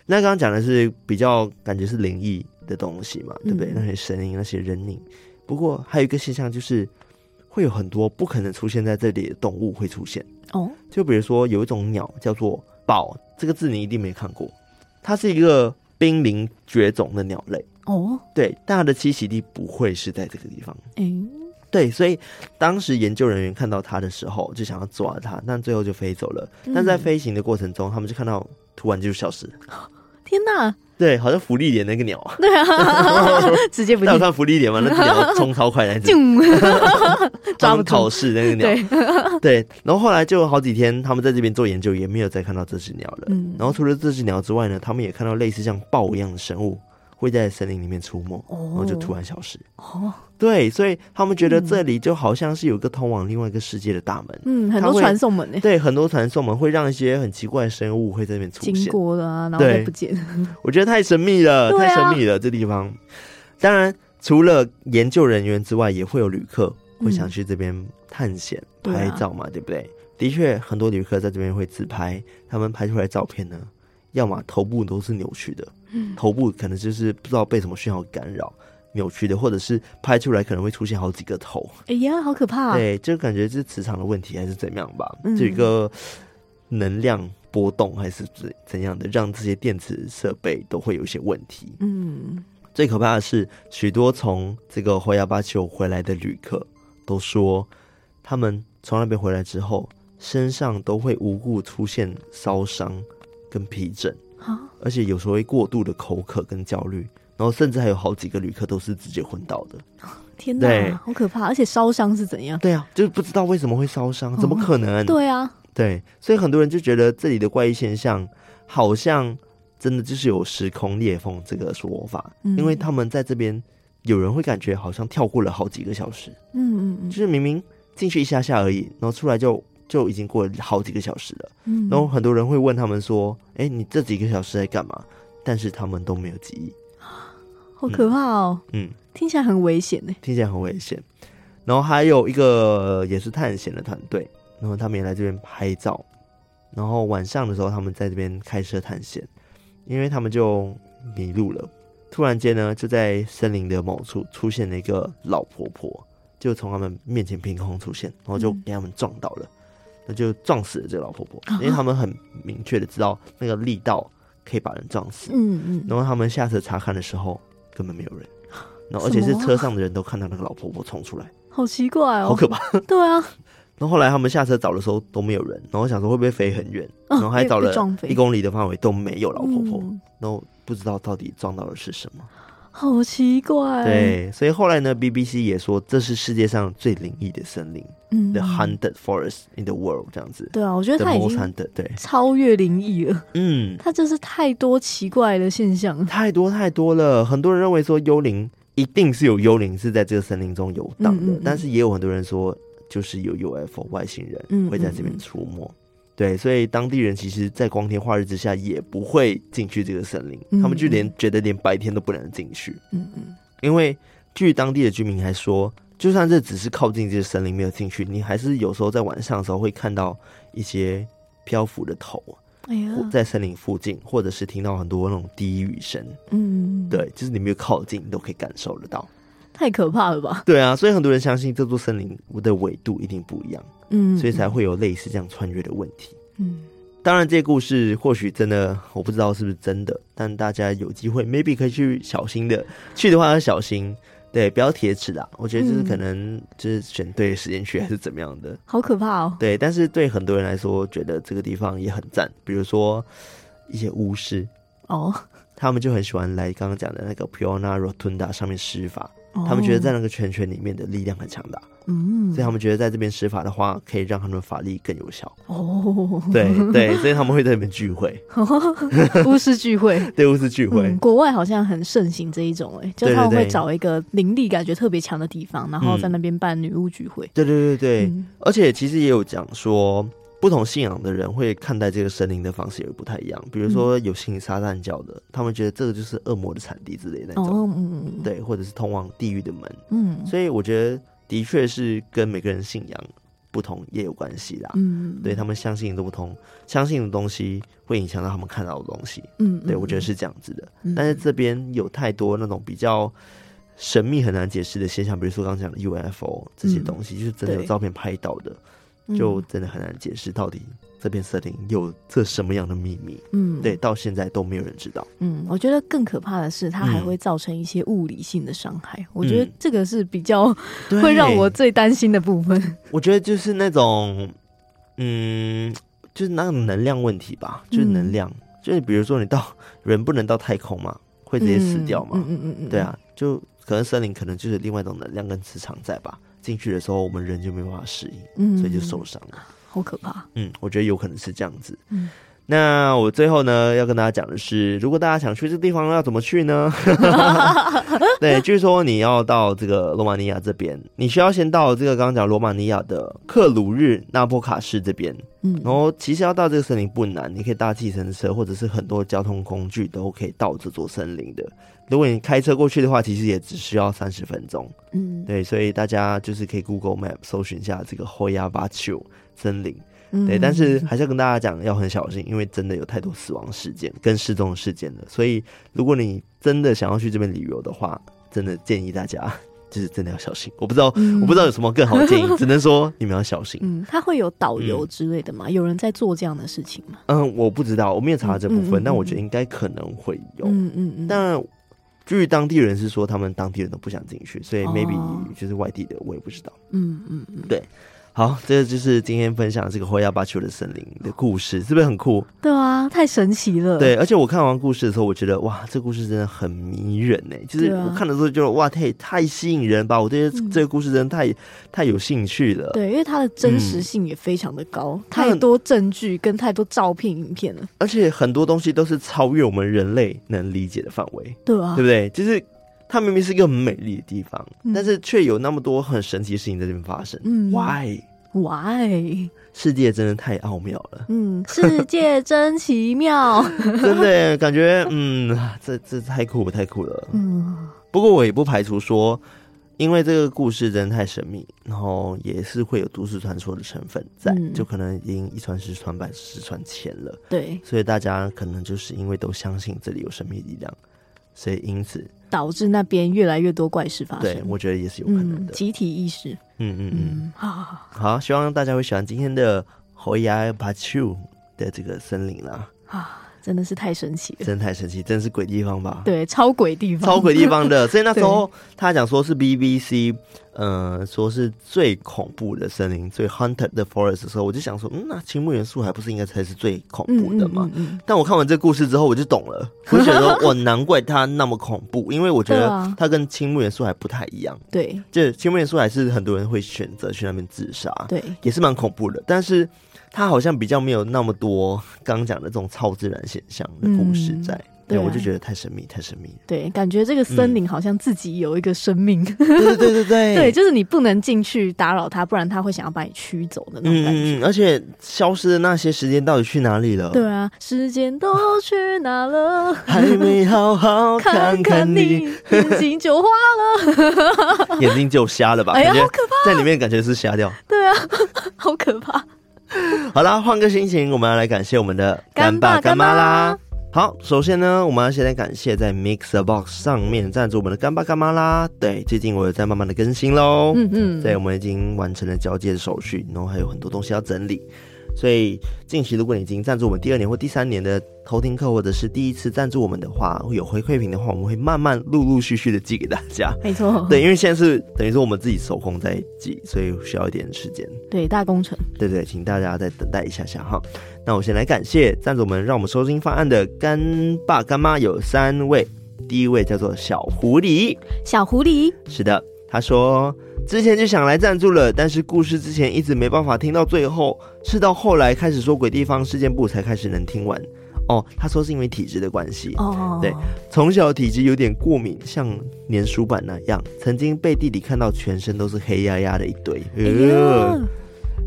那刚刚讲的是比较感觉是灵异的东西嘛，对不对？嗯、那些声音、那些人影。不过还有一个现象就是，会有很多不可能出现在这里的动物会出现哦。就比如说有一种鸟叫做鴇，这个字你一定没看过，它是一个濒临绝种的鸟类哦。对，但它的栖息地不会是在这个地方。嗯。对，所以当时研究人员看到它的时候，就想要抓它，但最后就飞走了。但在飞行的过程中，他们就看到突然就消失。天哪！对，好像福利点那个鸟啊。对啊，直接不。那有看芙莉莲吗？那个鸟冲超快来着。抓不考试那个鸟。对，然后后来就好几天，他们在这边做研究，也没有再看到这只鸟了。嗯。然后除了这只鸟之外呢，他们也看到类似像豹一样的生物。会在森林里面出没，然后就突然消失。哦，对，所以他们觉得这里就好像是有个通往另外一个世界的大门。嗯，很多传送门呢。对，很多传送门会让一些很奇怪的生物会在这边出现。经过了啊，然后都不见。我觉得太神秘了，太神秘了，这地方。当然，除了研究人员之外，也会有旅客会想去这边探险、拍照嘛，对不对？的确，很多旅客在这边会自拍，他们拍出来的照片呢，要么头部都是扭曲的。头部可能就是不知道被什么讯号干扰，扭曲的，或者是拍出来可能会出现好几个头。哎呀，好可怕！对，就感觉是磁场的问题还是怎么样吧？这一个能量波动还是怎怎样的，让这些电子设备都会有一些问题。嗯，最可怕的是，许多从这个霍亚巴丘回来的旅客都说，他们从那边回来之后，身上都会无故出现烧伤跟皮疹。而且有时候会过度的口渴跟焦虑，然后甚至还有好几个旅客都是直接昏倒的。天哪，好可怕！而且烧伤是怎样？对啊，就是不知道为什么会烧伤，怎么可能？哦、对啊，对，所以很多人就觉得这里的怪异现象好像真的就是有时空裂缝这个说法，嗯、因为他们在这边有人会感觉好像跳过了好几个小时。嗯嗯嗯，就是明明进去一下下而已，然后出来就。就已经过了好几个小时了，嗯，然后很多人会问他们说：“哎、欸，你这几个小时在干嘛？”但是他们都没有记忆，好可怕哦！嗯，听起来很危险呢，听起来很危险。然后还有一个也是探险的团队，然后他们也来这边拍照。然后晚上的时候，他们在这边开车探险，因为他们就迷路了。突然间呢，就在森林的某处出现了一个老婆婆，就从他们面前凭空出现，然后就给他们撞倒了。嗯那就撞死了这个老婆婆，因为他们很明确的知道那个力道可以把人撞死。嗯嗯。然后他们下车查看的时候，根本没有人。然后而且是车上的人都看到那个老婆婆冲出来，好奇怪哦，好可怕。对啊。然后后来他们下车找的时候都没有人，然后想说会不会飞很远，然后还找了一公里的范围都没有老婆婆，然后不知道到底撞到的是什么。好奇怪，对，所以后来呢，BBC 也说这是世界上最灵异的森林，嗯，The haunted forest in the world 这样子。对啊，我觉得它已经对超越灵异了，嗯，它就是太多奇怪的现象，太多太多了。很多人认为说幽灵一定是有幽灵是在这个森林中游荡的，嗯嗯嗯，但是也有很多人说就是有 UFO 外星人会在这边出没。对，所以当地人其实，在光天化日之下也不会进去这个森林，嗯、他们就连觉得连白天都不能进去。嗯嗯，因为据当地的居民还说，就算这只是靠近这个森林没有进去，你还是有时候在晚上的时候会看到一些漂浮的头，哎呀，在森林附近，或者是听到很多那种低语声。嗯，对，就是你没有靠近，你都可以感受得到。太可怕了吧？对啊，所以很多人相信这座森林的纬度一定不一样，嗯，所以才会有类似这样穿越的问题，嗯。当然，这些故事或许真的我不知道是不是真的，但大家有机会，maybe 可以去小心的去的话要小心。对，不要铁齿啦。我觉得就是可能就是选对时间去还是怎么样的，嗯、好可怕哦。对，但是对很多人来说，觉得这个地方也很赞。比如说一些巫师哦，他们就很喜欢来刚刚讲的那个 Piona Rotunda 上面施法。他们觉得在那个圈圈里面的力量很强大，嗯，所以他们觉得在这边施法的话，可以让他们的法力更有效。哦，对对，所以他们会在那边聚会，巫师聚会，对，巫师聚会。国外好像很盛行这一种，哎，就他们会找一个灵力感觉特别强的地方，然后在那边办女巫聚会。对对对对，而且其实也有讲说。不同信仰的人会看待这个神灵的方式也不太一样。比如说，有信撒旦教的，他们觉得这个就是恶魔的产地之类的那种，嗯，对，或者是通往地狱的门，嗯。所以我觉得，的确是跟每个人信仰不同也有关系啦。嗯，对他们相信的不同，相信的东西会影响到他们看到的东西。嗯，对我觉得是这样子的。但是这边有太多那种比较神秘、很难解释的现象，比如说刚刚讲的 UFO 这些东西，就是真的有照片拍到的。就真的很难解释到底这片森林有这什么样的秘密。嗯，对，到现在都没有人知道。嗯，我觉得更可怕的是，它还会造成一些物理性的伤害。嗯、我觉得这个是比较会让我最担心的部分。我觉得就是那种，嗯，就是那种能量问题吧，就是能量，嗯、就是比如说你到人不能到太空嘛，会直接死掉嘛。嗯嗯嗯嗯，对啊，就可能森林可能就是另外一种能量跟磁场在吧。进去的时候，我们人就没办法适应，嗯，所以就受伤了，好可怕。嗯，我觉得有可能是这样子。嗯，那我最后呢，要跟大家讲的是，如果大家想去这个地方，要怎么去呢？对，据说你要到这个罗马尼亚这边，你需要先到这个刚刚讲罗马尼亚的克鲁日纳波卡市这边。嗯，然后其实要到这个森林不难，你可以搭计程车，或者是很多交通工具都可以到这座森林的。如果你开车过去的话，其实也只需要三十分钟。嗯，对，所以大家就是可以 Google Map 搜寻一下这个 Hoia Baciu 森林。嗯，对，但是还是要跟大家讲，要很小心，因为真的有太多死亡事件跟失踪事件了。所以如果你真的想要去这边旅游的话，真的建议大家 就是真的要小心。我不知道，嗯、我不知道有什么更好的建议，只能说你们要小心。嗯，他会有导游之类的吗？嗯、有人在做这样的事情吗？嗯，我不知道，我没有查到这部分，但我觉得应该可能会有。嗯嗯嗯，但。据当地人是说，他们当地人都不想进去，所以 maybe 就是外地的，我也不知道。嗯嗯嗯，对。好，这个就是今天分享这个 Hoia Baciu 的森林的故事，是不是很酷？对啊，太神奇了。对，而且我看完故事的时候，我觉得哇，这个故事真的很迷人呢。就是我看的时候，就哇，太太吸引人吧！我对这个故事真的太、嗯、太有兴趣了。对，因为它的真实性也非常的高，嗯、太多证据跟太多照片、影片了。而且很多东西都是超越我们人类能理解的范围。对啊，对不对？就是。它明明是一个很美丽的地方，嗯、但是却有那么多很神奇的事情在这边发生。嗯，Why？Why？世界真的太奥妙了。嗯，世界真奇妙。真的感觉，嗯，这这太酷太酷了。嗯，不过我也不排除说，因为这个故事真的太神秘，然后也是会有都市传说的成分在，嗯、就可能已经一传十传百十传千了。对，所以大家可能就是因为都相信这里有神秘力量。所以，因此导致那边越来越多怪事发生。对，我觉得也是有可能的。嗯、集体意识。嗯嗯嗯。好，好，希望大家会喜欢今天的 Hoia Baciu 的这个森林啦。啊。真的是太神奇了，真的太神奇，真的是鬼地方吧？对，超鬼地方，超鬼地方的。所以那时候他讲说是 BBC，呃，说是最恐怖的森林，最 haunted 的 forest 的时候，我就想说，嗯，那青木元素还不是应该才是最恐怖的吗？嗯嗯嗯、但我看完这故事之后，我就懂了，我就觉得我难怪他那么恐怖，因为我觉得他跟青木元素还不太一样。对，就青木元素还是很多人会选择去那边自杀，对，也是蛮恐怖的，但是。他好像比较没有那么多刚刚讲的这种超自然现象的故事在，嗯、对，我就觉得太神秘，太神秘。对，感觉这个森林好像自己有一个生命。对、嗯、对对对对，对，就是你不能进去打扰它，不然它会想要把你驱走的那种感觉。嗯，而且消失的那些时间到底去哪里了？对啊，时间都去哪了？还没好好看看你，眼睛就花了，眼睛就瞎了吧？哎呀，好可怕！在里面感觉是瞎掉。对啊，好可怕。好啦，换个心情，我们要来感谢我们的干爸干妈啦。好，首先呢，我们要先来感谢在 MixerBox 上面赞助我们的干爸干妈啦。对，最近我有在慢慢的更新喽。嗯嗯，对，我们已经完成了交接的手续，然后还有很多东西要整理。所以近期如果你已经赞助我们第二年或第三年的偷听课，或者是第一次赞助我们的话，会有回馈品的话，我们会慢慢陆陆续续的寄给大家。没错，对，因为现在是等于说我们自己手工在寄，所以需要一点时间。对，大工程。对对，请大家再等待一下下哈。那我先来感谢赞助我们，让我们收听方案的干爸干妈有三位，第一位叫做小狐狸，小狐狸，是的，他说。之前就想来赞助了，但是故事之前一直没办法听到最后，是到后来开始说鬼地方事件簿才开始能听完。哦，他说是因为体质的关系。哦，对，从小体质有点过敏，像粘鼠板那样，曾经背地里看到全身都是黑压压的一堆。呃，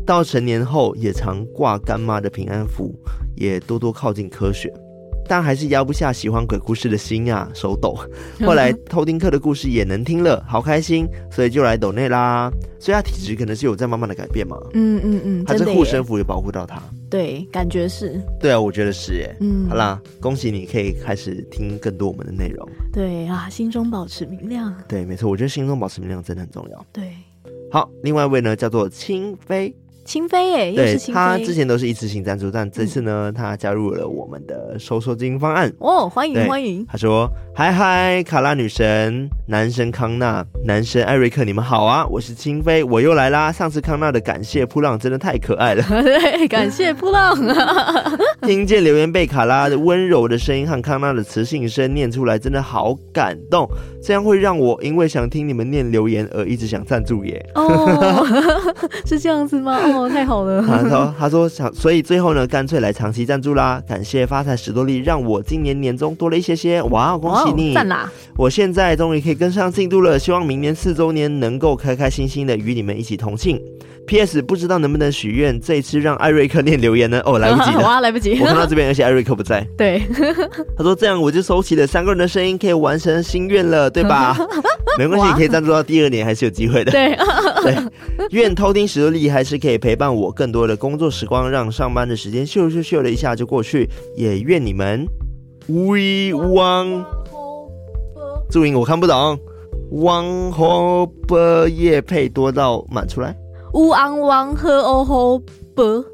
到成年后也常挂干妈的平安符，也多多靠近科学。但还是压不下喜欢鬼故事的心啊，手抖。后来偷听课的故事也能听了，好开心，所以就来抖内啦。所以他体质可能是有在慢慢的改变嘛。嗯嗯嗯，他这护身符也保护到他。对，感觉是。对啊，我觉得是耶。嗯，好啦，恭喜你可以开始听更多我们的内容。对啊，心中保持明亮。对，没错，我觉得心中保持明亮真的很重要。对，好，另外一位呢叫做清飞。清飞哎，对，他之前都是一次性赞助，但这次呢，嗯、他加入了我们的收收金方案哦，欢迎欢迎。他说：“嗨嗨，卡拉女神，男神康纳，男神艾瑞克，你们好啊！我是清飞，我又来啦。上次康纳的感谢扑浪真的太可爱了，对，感谢扑浪。听见留言被卡拉的温柔的声音和康纳的磁性声念出来，真的好感动。这样会让我因为想听你们念留言而一直想赞助耶。哦，是这样子吗？”哦，太好了！他说：“他说想，所以最后呢，干脆来长期赞助啦！感谢发财史多利，让我今年年终多了一些些。哇，恭喜你！赞啦！我现在终于可以跟上进度了，希望明年四周年能够开开心心的与你们一起同庆。P.S. 不知道能不能许愿，这一次让艾瑞克念留言呢？哦，来不及了，哇，来不及！我看到这边，而且艾瑞克不在。对，他说这样我就收起了三个人的声音，可以完成心愿了，对吧？没关系，你可以赞助到第二年，还是有机会的。对对，愿偷听史多利还是可以陪伴我更多的工作时光，让上班的时间咻咻咻的一下就过去。也愿你们，We want，注音我看不懂，汪和波业配多到满出来。乌昂王和欧后波，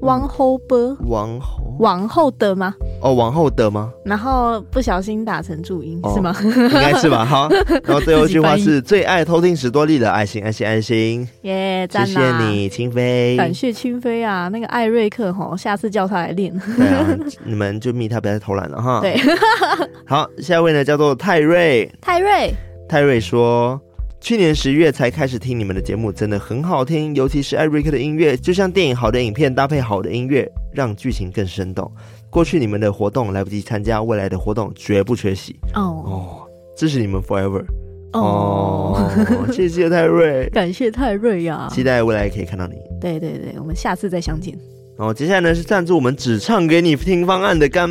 王侯波，王侯王后的吗？哦，王后的吗？然后不小心打成注音、哦、是吗？应该是吧。好，然后最后一句话是最爱偷听史多利的爱心，爱心，爱心。耶，谢谢你，清飞。感谢清飞啊，那个艾瑞克哈，下次叫他来练。对啊，你们就密他，不要再偷懒了哈。对。好，下一位呢，叫做泰瑞。泰瑞。泰瑞说。去年十月才开始听你们的节目，真的很好听，尤其是艾瑞克的音乐，就像电影好的影片搭配好的音乐，让剧情更生动。过去你们的活动来不及参加，未来的活动绝不缺席。哦哦，支持你们 forever。哦，哦谢谢泰瑞，感谢泰瑞呀、啊，期待未来可以看到你。对对对，我们下次再相见。然后接下来呢是赞助我们只唱给你听方案的干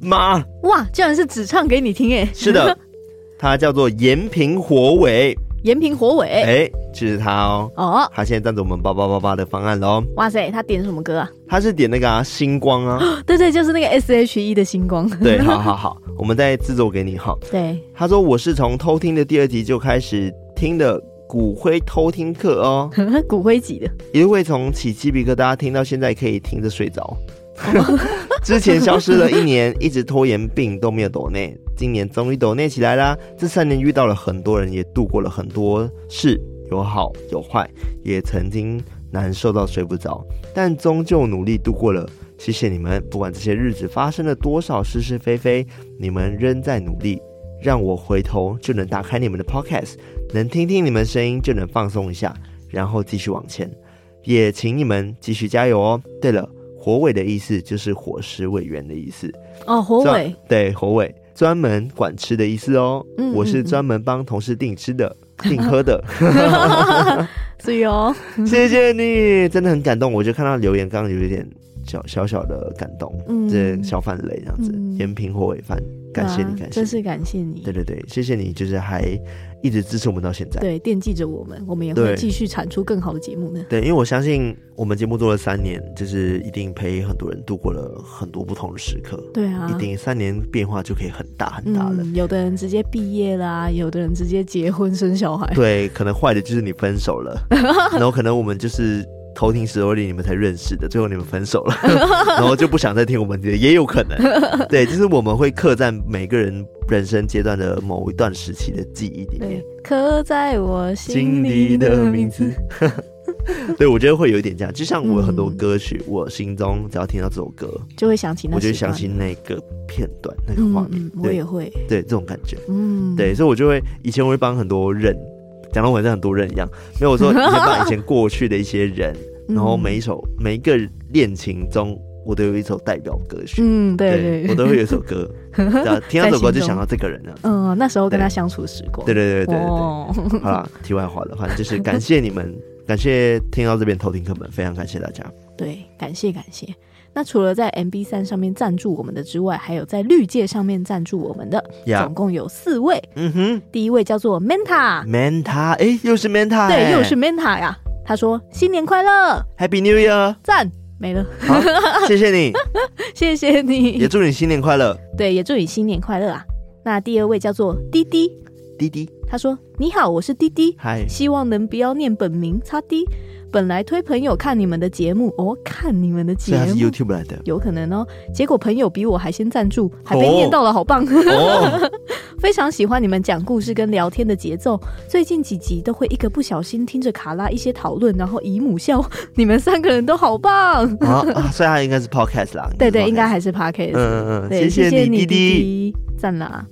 妈。哇，竟然是只唱给你听诶。是的，他叫做延平火尾。延平火尾，哎、欸，就是他哦。哦，他现在赞助我们八八八八的方案喽。哇塞，他点什么歌啊？他是点那个啊，星光啊。对对，就是那个 S H E 的星光。对，好好好，我们再制作给你哈。对，他说我是从偷听的第二集就开始听的骨灰偷听课哦。骨灰级的，一路会从起鸡皮疙瘩听到现在可以听着睡着。之前消失了一年，一直拖延病都没有抖内，今年终于抖内起来啦。这三年遇到了很多人，也度过了很多事，有好有坏，也曾经难受到睡不着，但终究努力度过了。谢谢你们，不管这些日子发生了多少是是非非，你们仍在努力，让我回头就能打开你们的 Podcast，能听听你们声音就能放松一下，然后继续往前。也请你们继续加油哦。对了。火尾的意思就是伙食委员的意思哦，火尾对，火尾专门管吃的意思哦。嗯，我是专门帮同事订吃的、订喝的。所以哦，谢谢你，真的很感动。我就看到留言，刚刚有一点小小小的感动，嗯，这小范雷这样子。延平火尾饭，感谢你，感谢，真是感谢你。对对对，谢谢你，就是还。一直支持我们到现在，对，惦记着我们，我们也会继续产出更好的节目呢。对，因为我相信我们节目做了三年，就是一定陪很多人度过了很多不同的时刻。对啊，一定三年变化就可以很大很大了。嗯，有的人直接毕业啦，有的人直接结婚生小孩。对，可能坏的就是你分手了，然后可能我们就是。偷听史多利你们才认识的，最后你们分手了，然后就不想再听我们的，也有可能。对，就是我们会刻在每个人人生阶段的某一段时期的记忆里面，刻在我心里的名字。对，我觉得会有一点这样，就像我有很多歌曲，嗯、我心中只要听到这首歌，就会想起那，我就会想起那个片段、那个画面、嗯。我也会，对这种感觉，嗯，对，所以我就会以前我会帮很多人，讲到我像很多人一样，没有我说 以前帮以前过去的一些人，然后每一首每一个恋情中，我都有一首代表歌曲，嗯，对，我都会有一首歌，听到这首歌就想到这个人了，嗯，那时候跟他相处的时光，对对对对对，好了，题外话的话，就是感谢你们。感谢听到这边偷听课本，非常感谢大家。对，感谢感谢。那除了在 MB 三上面赞助我们的之外，还有在绿界上面赞助我们的，yeah. 总共有四位。嗯哼，第一位叫做 Manta，Manta，哎，又是 Manta，对，又是 Manta 呀。他说新年快乐，Happy New Year，赞，没了。好，谢谢你，谢谢你，也祝你新年快乐。对，也祝你新年快乐啊。那第二位叫做滴滴。滴滴，他说：“你好，我是滴滴，嗨，希望能不要念本名，擦滴。本来推朋友看你们的节目，哦，看你们的节目，是 YouTube 来的，有可能哦。结果朋友比我还先赞助，还被念到了，好棒！哦、非常喜欢你们讲故事跟聊天的节奏。最近几集都会一个不小心听着卡拉一些讨论，然后姨母笑。你们三个人都好棒啊！所以他应该是 Podcast 啦，对对，应该还是 Podcast。嗯嗯，谢谢你，滴滴，赞啦。”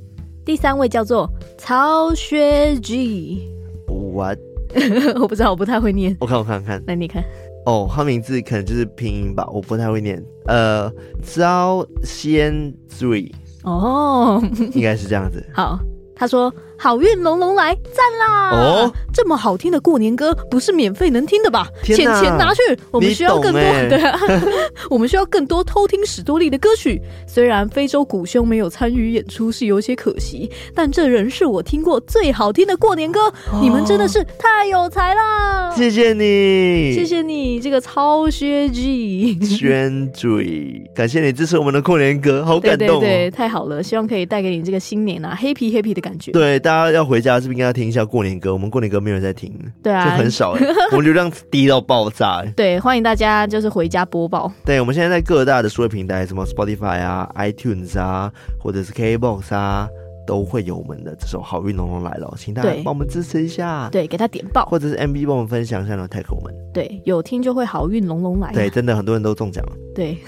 第三位叫做曹学 G，What？我不知道，我不太会念。我看，我看看，那你看。哦，他名字可能就是拼音吧，我不太会念。呃，招先 Three，哦，应该是这样子。好。他说：“好运隆隆来，赞啦！哦，这么好听的过年歌，不是免费能听的吧？钱钱拿去，我们需要更多。对啊，我们需要更多偷听史多利的歌曲。虽然非洲鼓兄没有参与演出是有些可惜，但这仍是我听过最好听的过年歌。哦、你们真的是太有才了！谢谢你，谢谢你，这个超薛 G 宣嘴，感谢你支持我们的过年歌，好感动、哦、对，对，对，太好了！希望可以带给你这个新年啊，happy happy 的感觉。对，大家要回家是不是应该要听一下过年歌？我们过年歌没有人在听，对啊，就很少，我们流量低到爆炸。对，欢迎大家就是回家播报。对，我们现在在各大的数位平台，什么 Spotify 啊、iTunes 啊，或者是 KBox 啊，都会有我们的这首《好运隆隆来了》，请大家帮我们支持一下，对，给他点爆，或者是 MV 帮我们分享一下，然后 tag 我们。对，有听就会好运隆隆来啊。对，真的很多人都中奖了。对。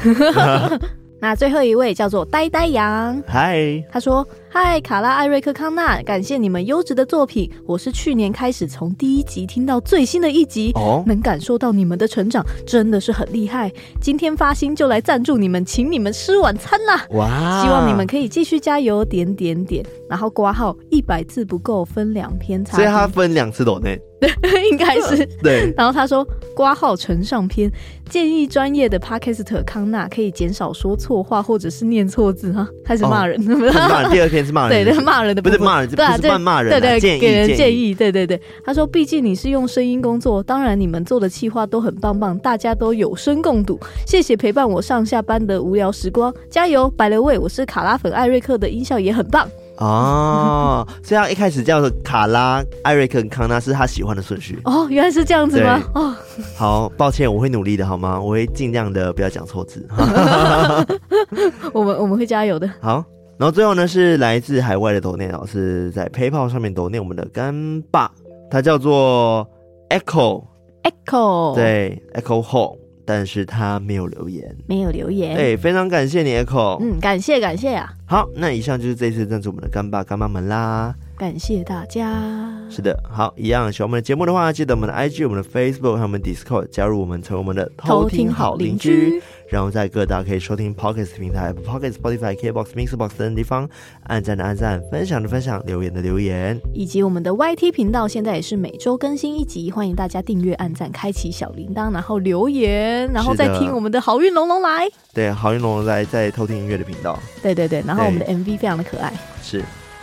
那最后一位叫做呆呆羊，嗨，他说：“嗨，卡拉艾瑞克康纳，感谢你们优质的作品。我是去年开始从第一集听到最新的一集，哦，能感受到你们的成长，真的是很厉害。今天发心就来赞助你们，请你们吃晚餐啦！哇，希望你们可以继续加油，点点点。然后挂号一百字不够，分两篇插，所以他分两次抖内。”对，应该是对。然后他说：“挂号呈上篇，建议专业的 Podcaster 康纳可以减少说错话或者是念错字哈，开始骂人。骂、哦、第二篇是骂人，对对，骂人的不是骂人，对啊，对骂人，对对，给人建议，对对对。他说：毕竟你是用声音工作，当然你们做的企划都很棒棒，大家都有声共睹。谢谢陪伴我上下班的无聊时光，加油！By the way，我是卡拉粉艾瑞克的音效也很棒。”哦，所以他一开始叫做卡拉、艾瑞克跟康纳是他喜欢的顺序。哦，原来是这样子吗？哦，好抱歉，我会努力的，好吗？我会尽量的不要讲错字。我们我们会加油的。好，然后最后呢是来自海外的抖内老师在 PayPal 上面抖内我们的干爸，他叫做 Echo Echo，对 Echo Hall。但是他没有留言，没有留言。哎，非常感谢你，Echo。嗯，感谢感谢啊。好，那以上就是这次赞助我们的干爸干妈们啦。感谢大家。是的，好，一样喜欢我们的节目的话，记得我们的 IG、我们的 Facebook 还有我们 Discord 加入我们，成为我们的偷听好邻居。然后在各大可以收听 Pocket 平台 Pocket、Spotify、KBox、Mixbox 等地方，按赞的按赞，分享的分享，留言的留言，以及我们的 YT 频道，现在也是每周更新一集，欢迎大家订阅、按赞、开启小铃铛，然后留言，然后再听我们的好运龙龙来。对，好运龙龙来在偷听音乐的频道。对对对，然后我们的 MV 非常的可爱。是。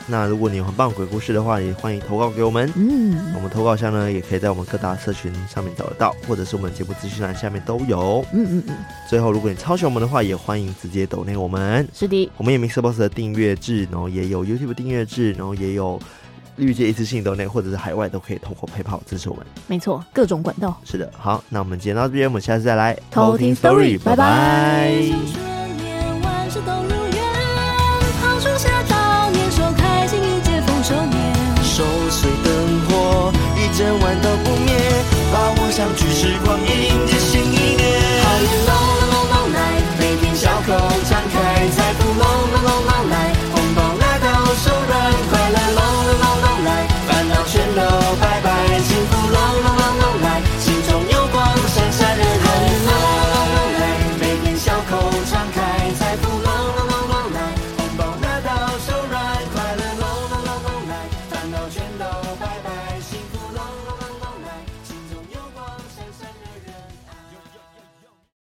那如果你有很棒的鬼故事的话，也欢迎投稿给我们。嗯，我们投稿箱呢，也可以在我们各大社群上面找得到，或者是我们节目资讯栏下面都有。嗯嗯嗯。最后，如果你超喜欢我们的话，也欢迎直接抖内我们。是的，我们有 MixerBox 的订阅制，然后也有 YouTube 订阅制，然后也有绿界一次性抖内，或者是海外都可以通过 PayPal 支持我们。没错，各种管道。是的，好，那我们今天到这边，我们下次再来偷听 Story，拜拜。upamiętnie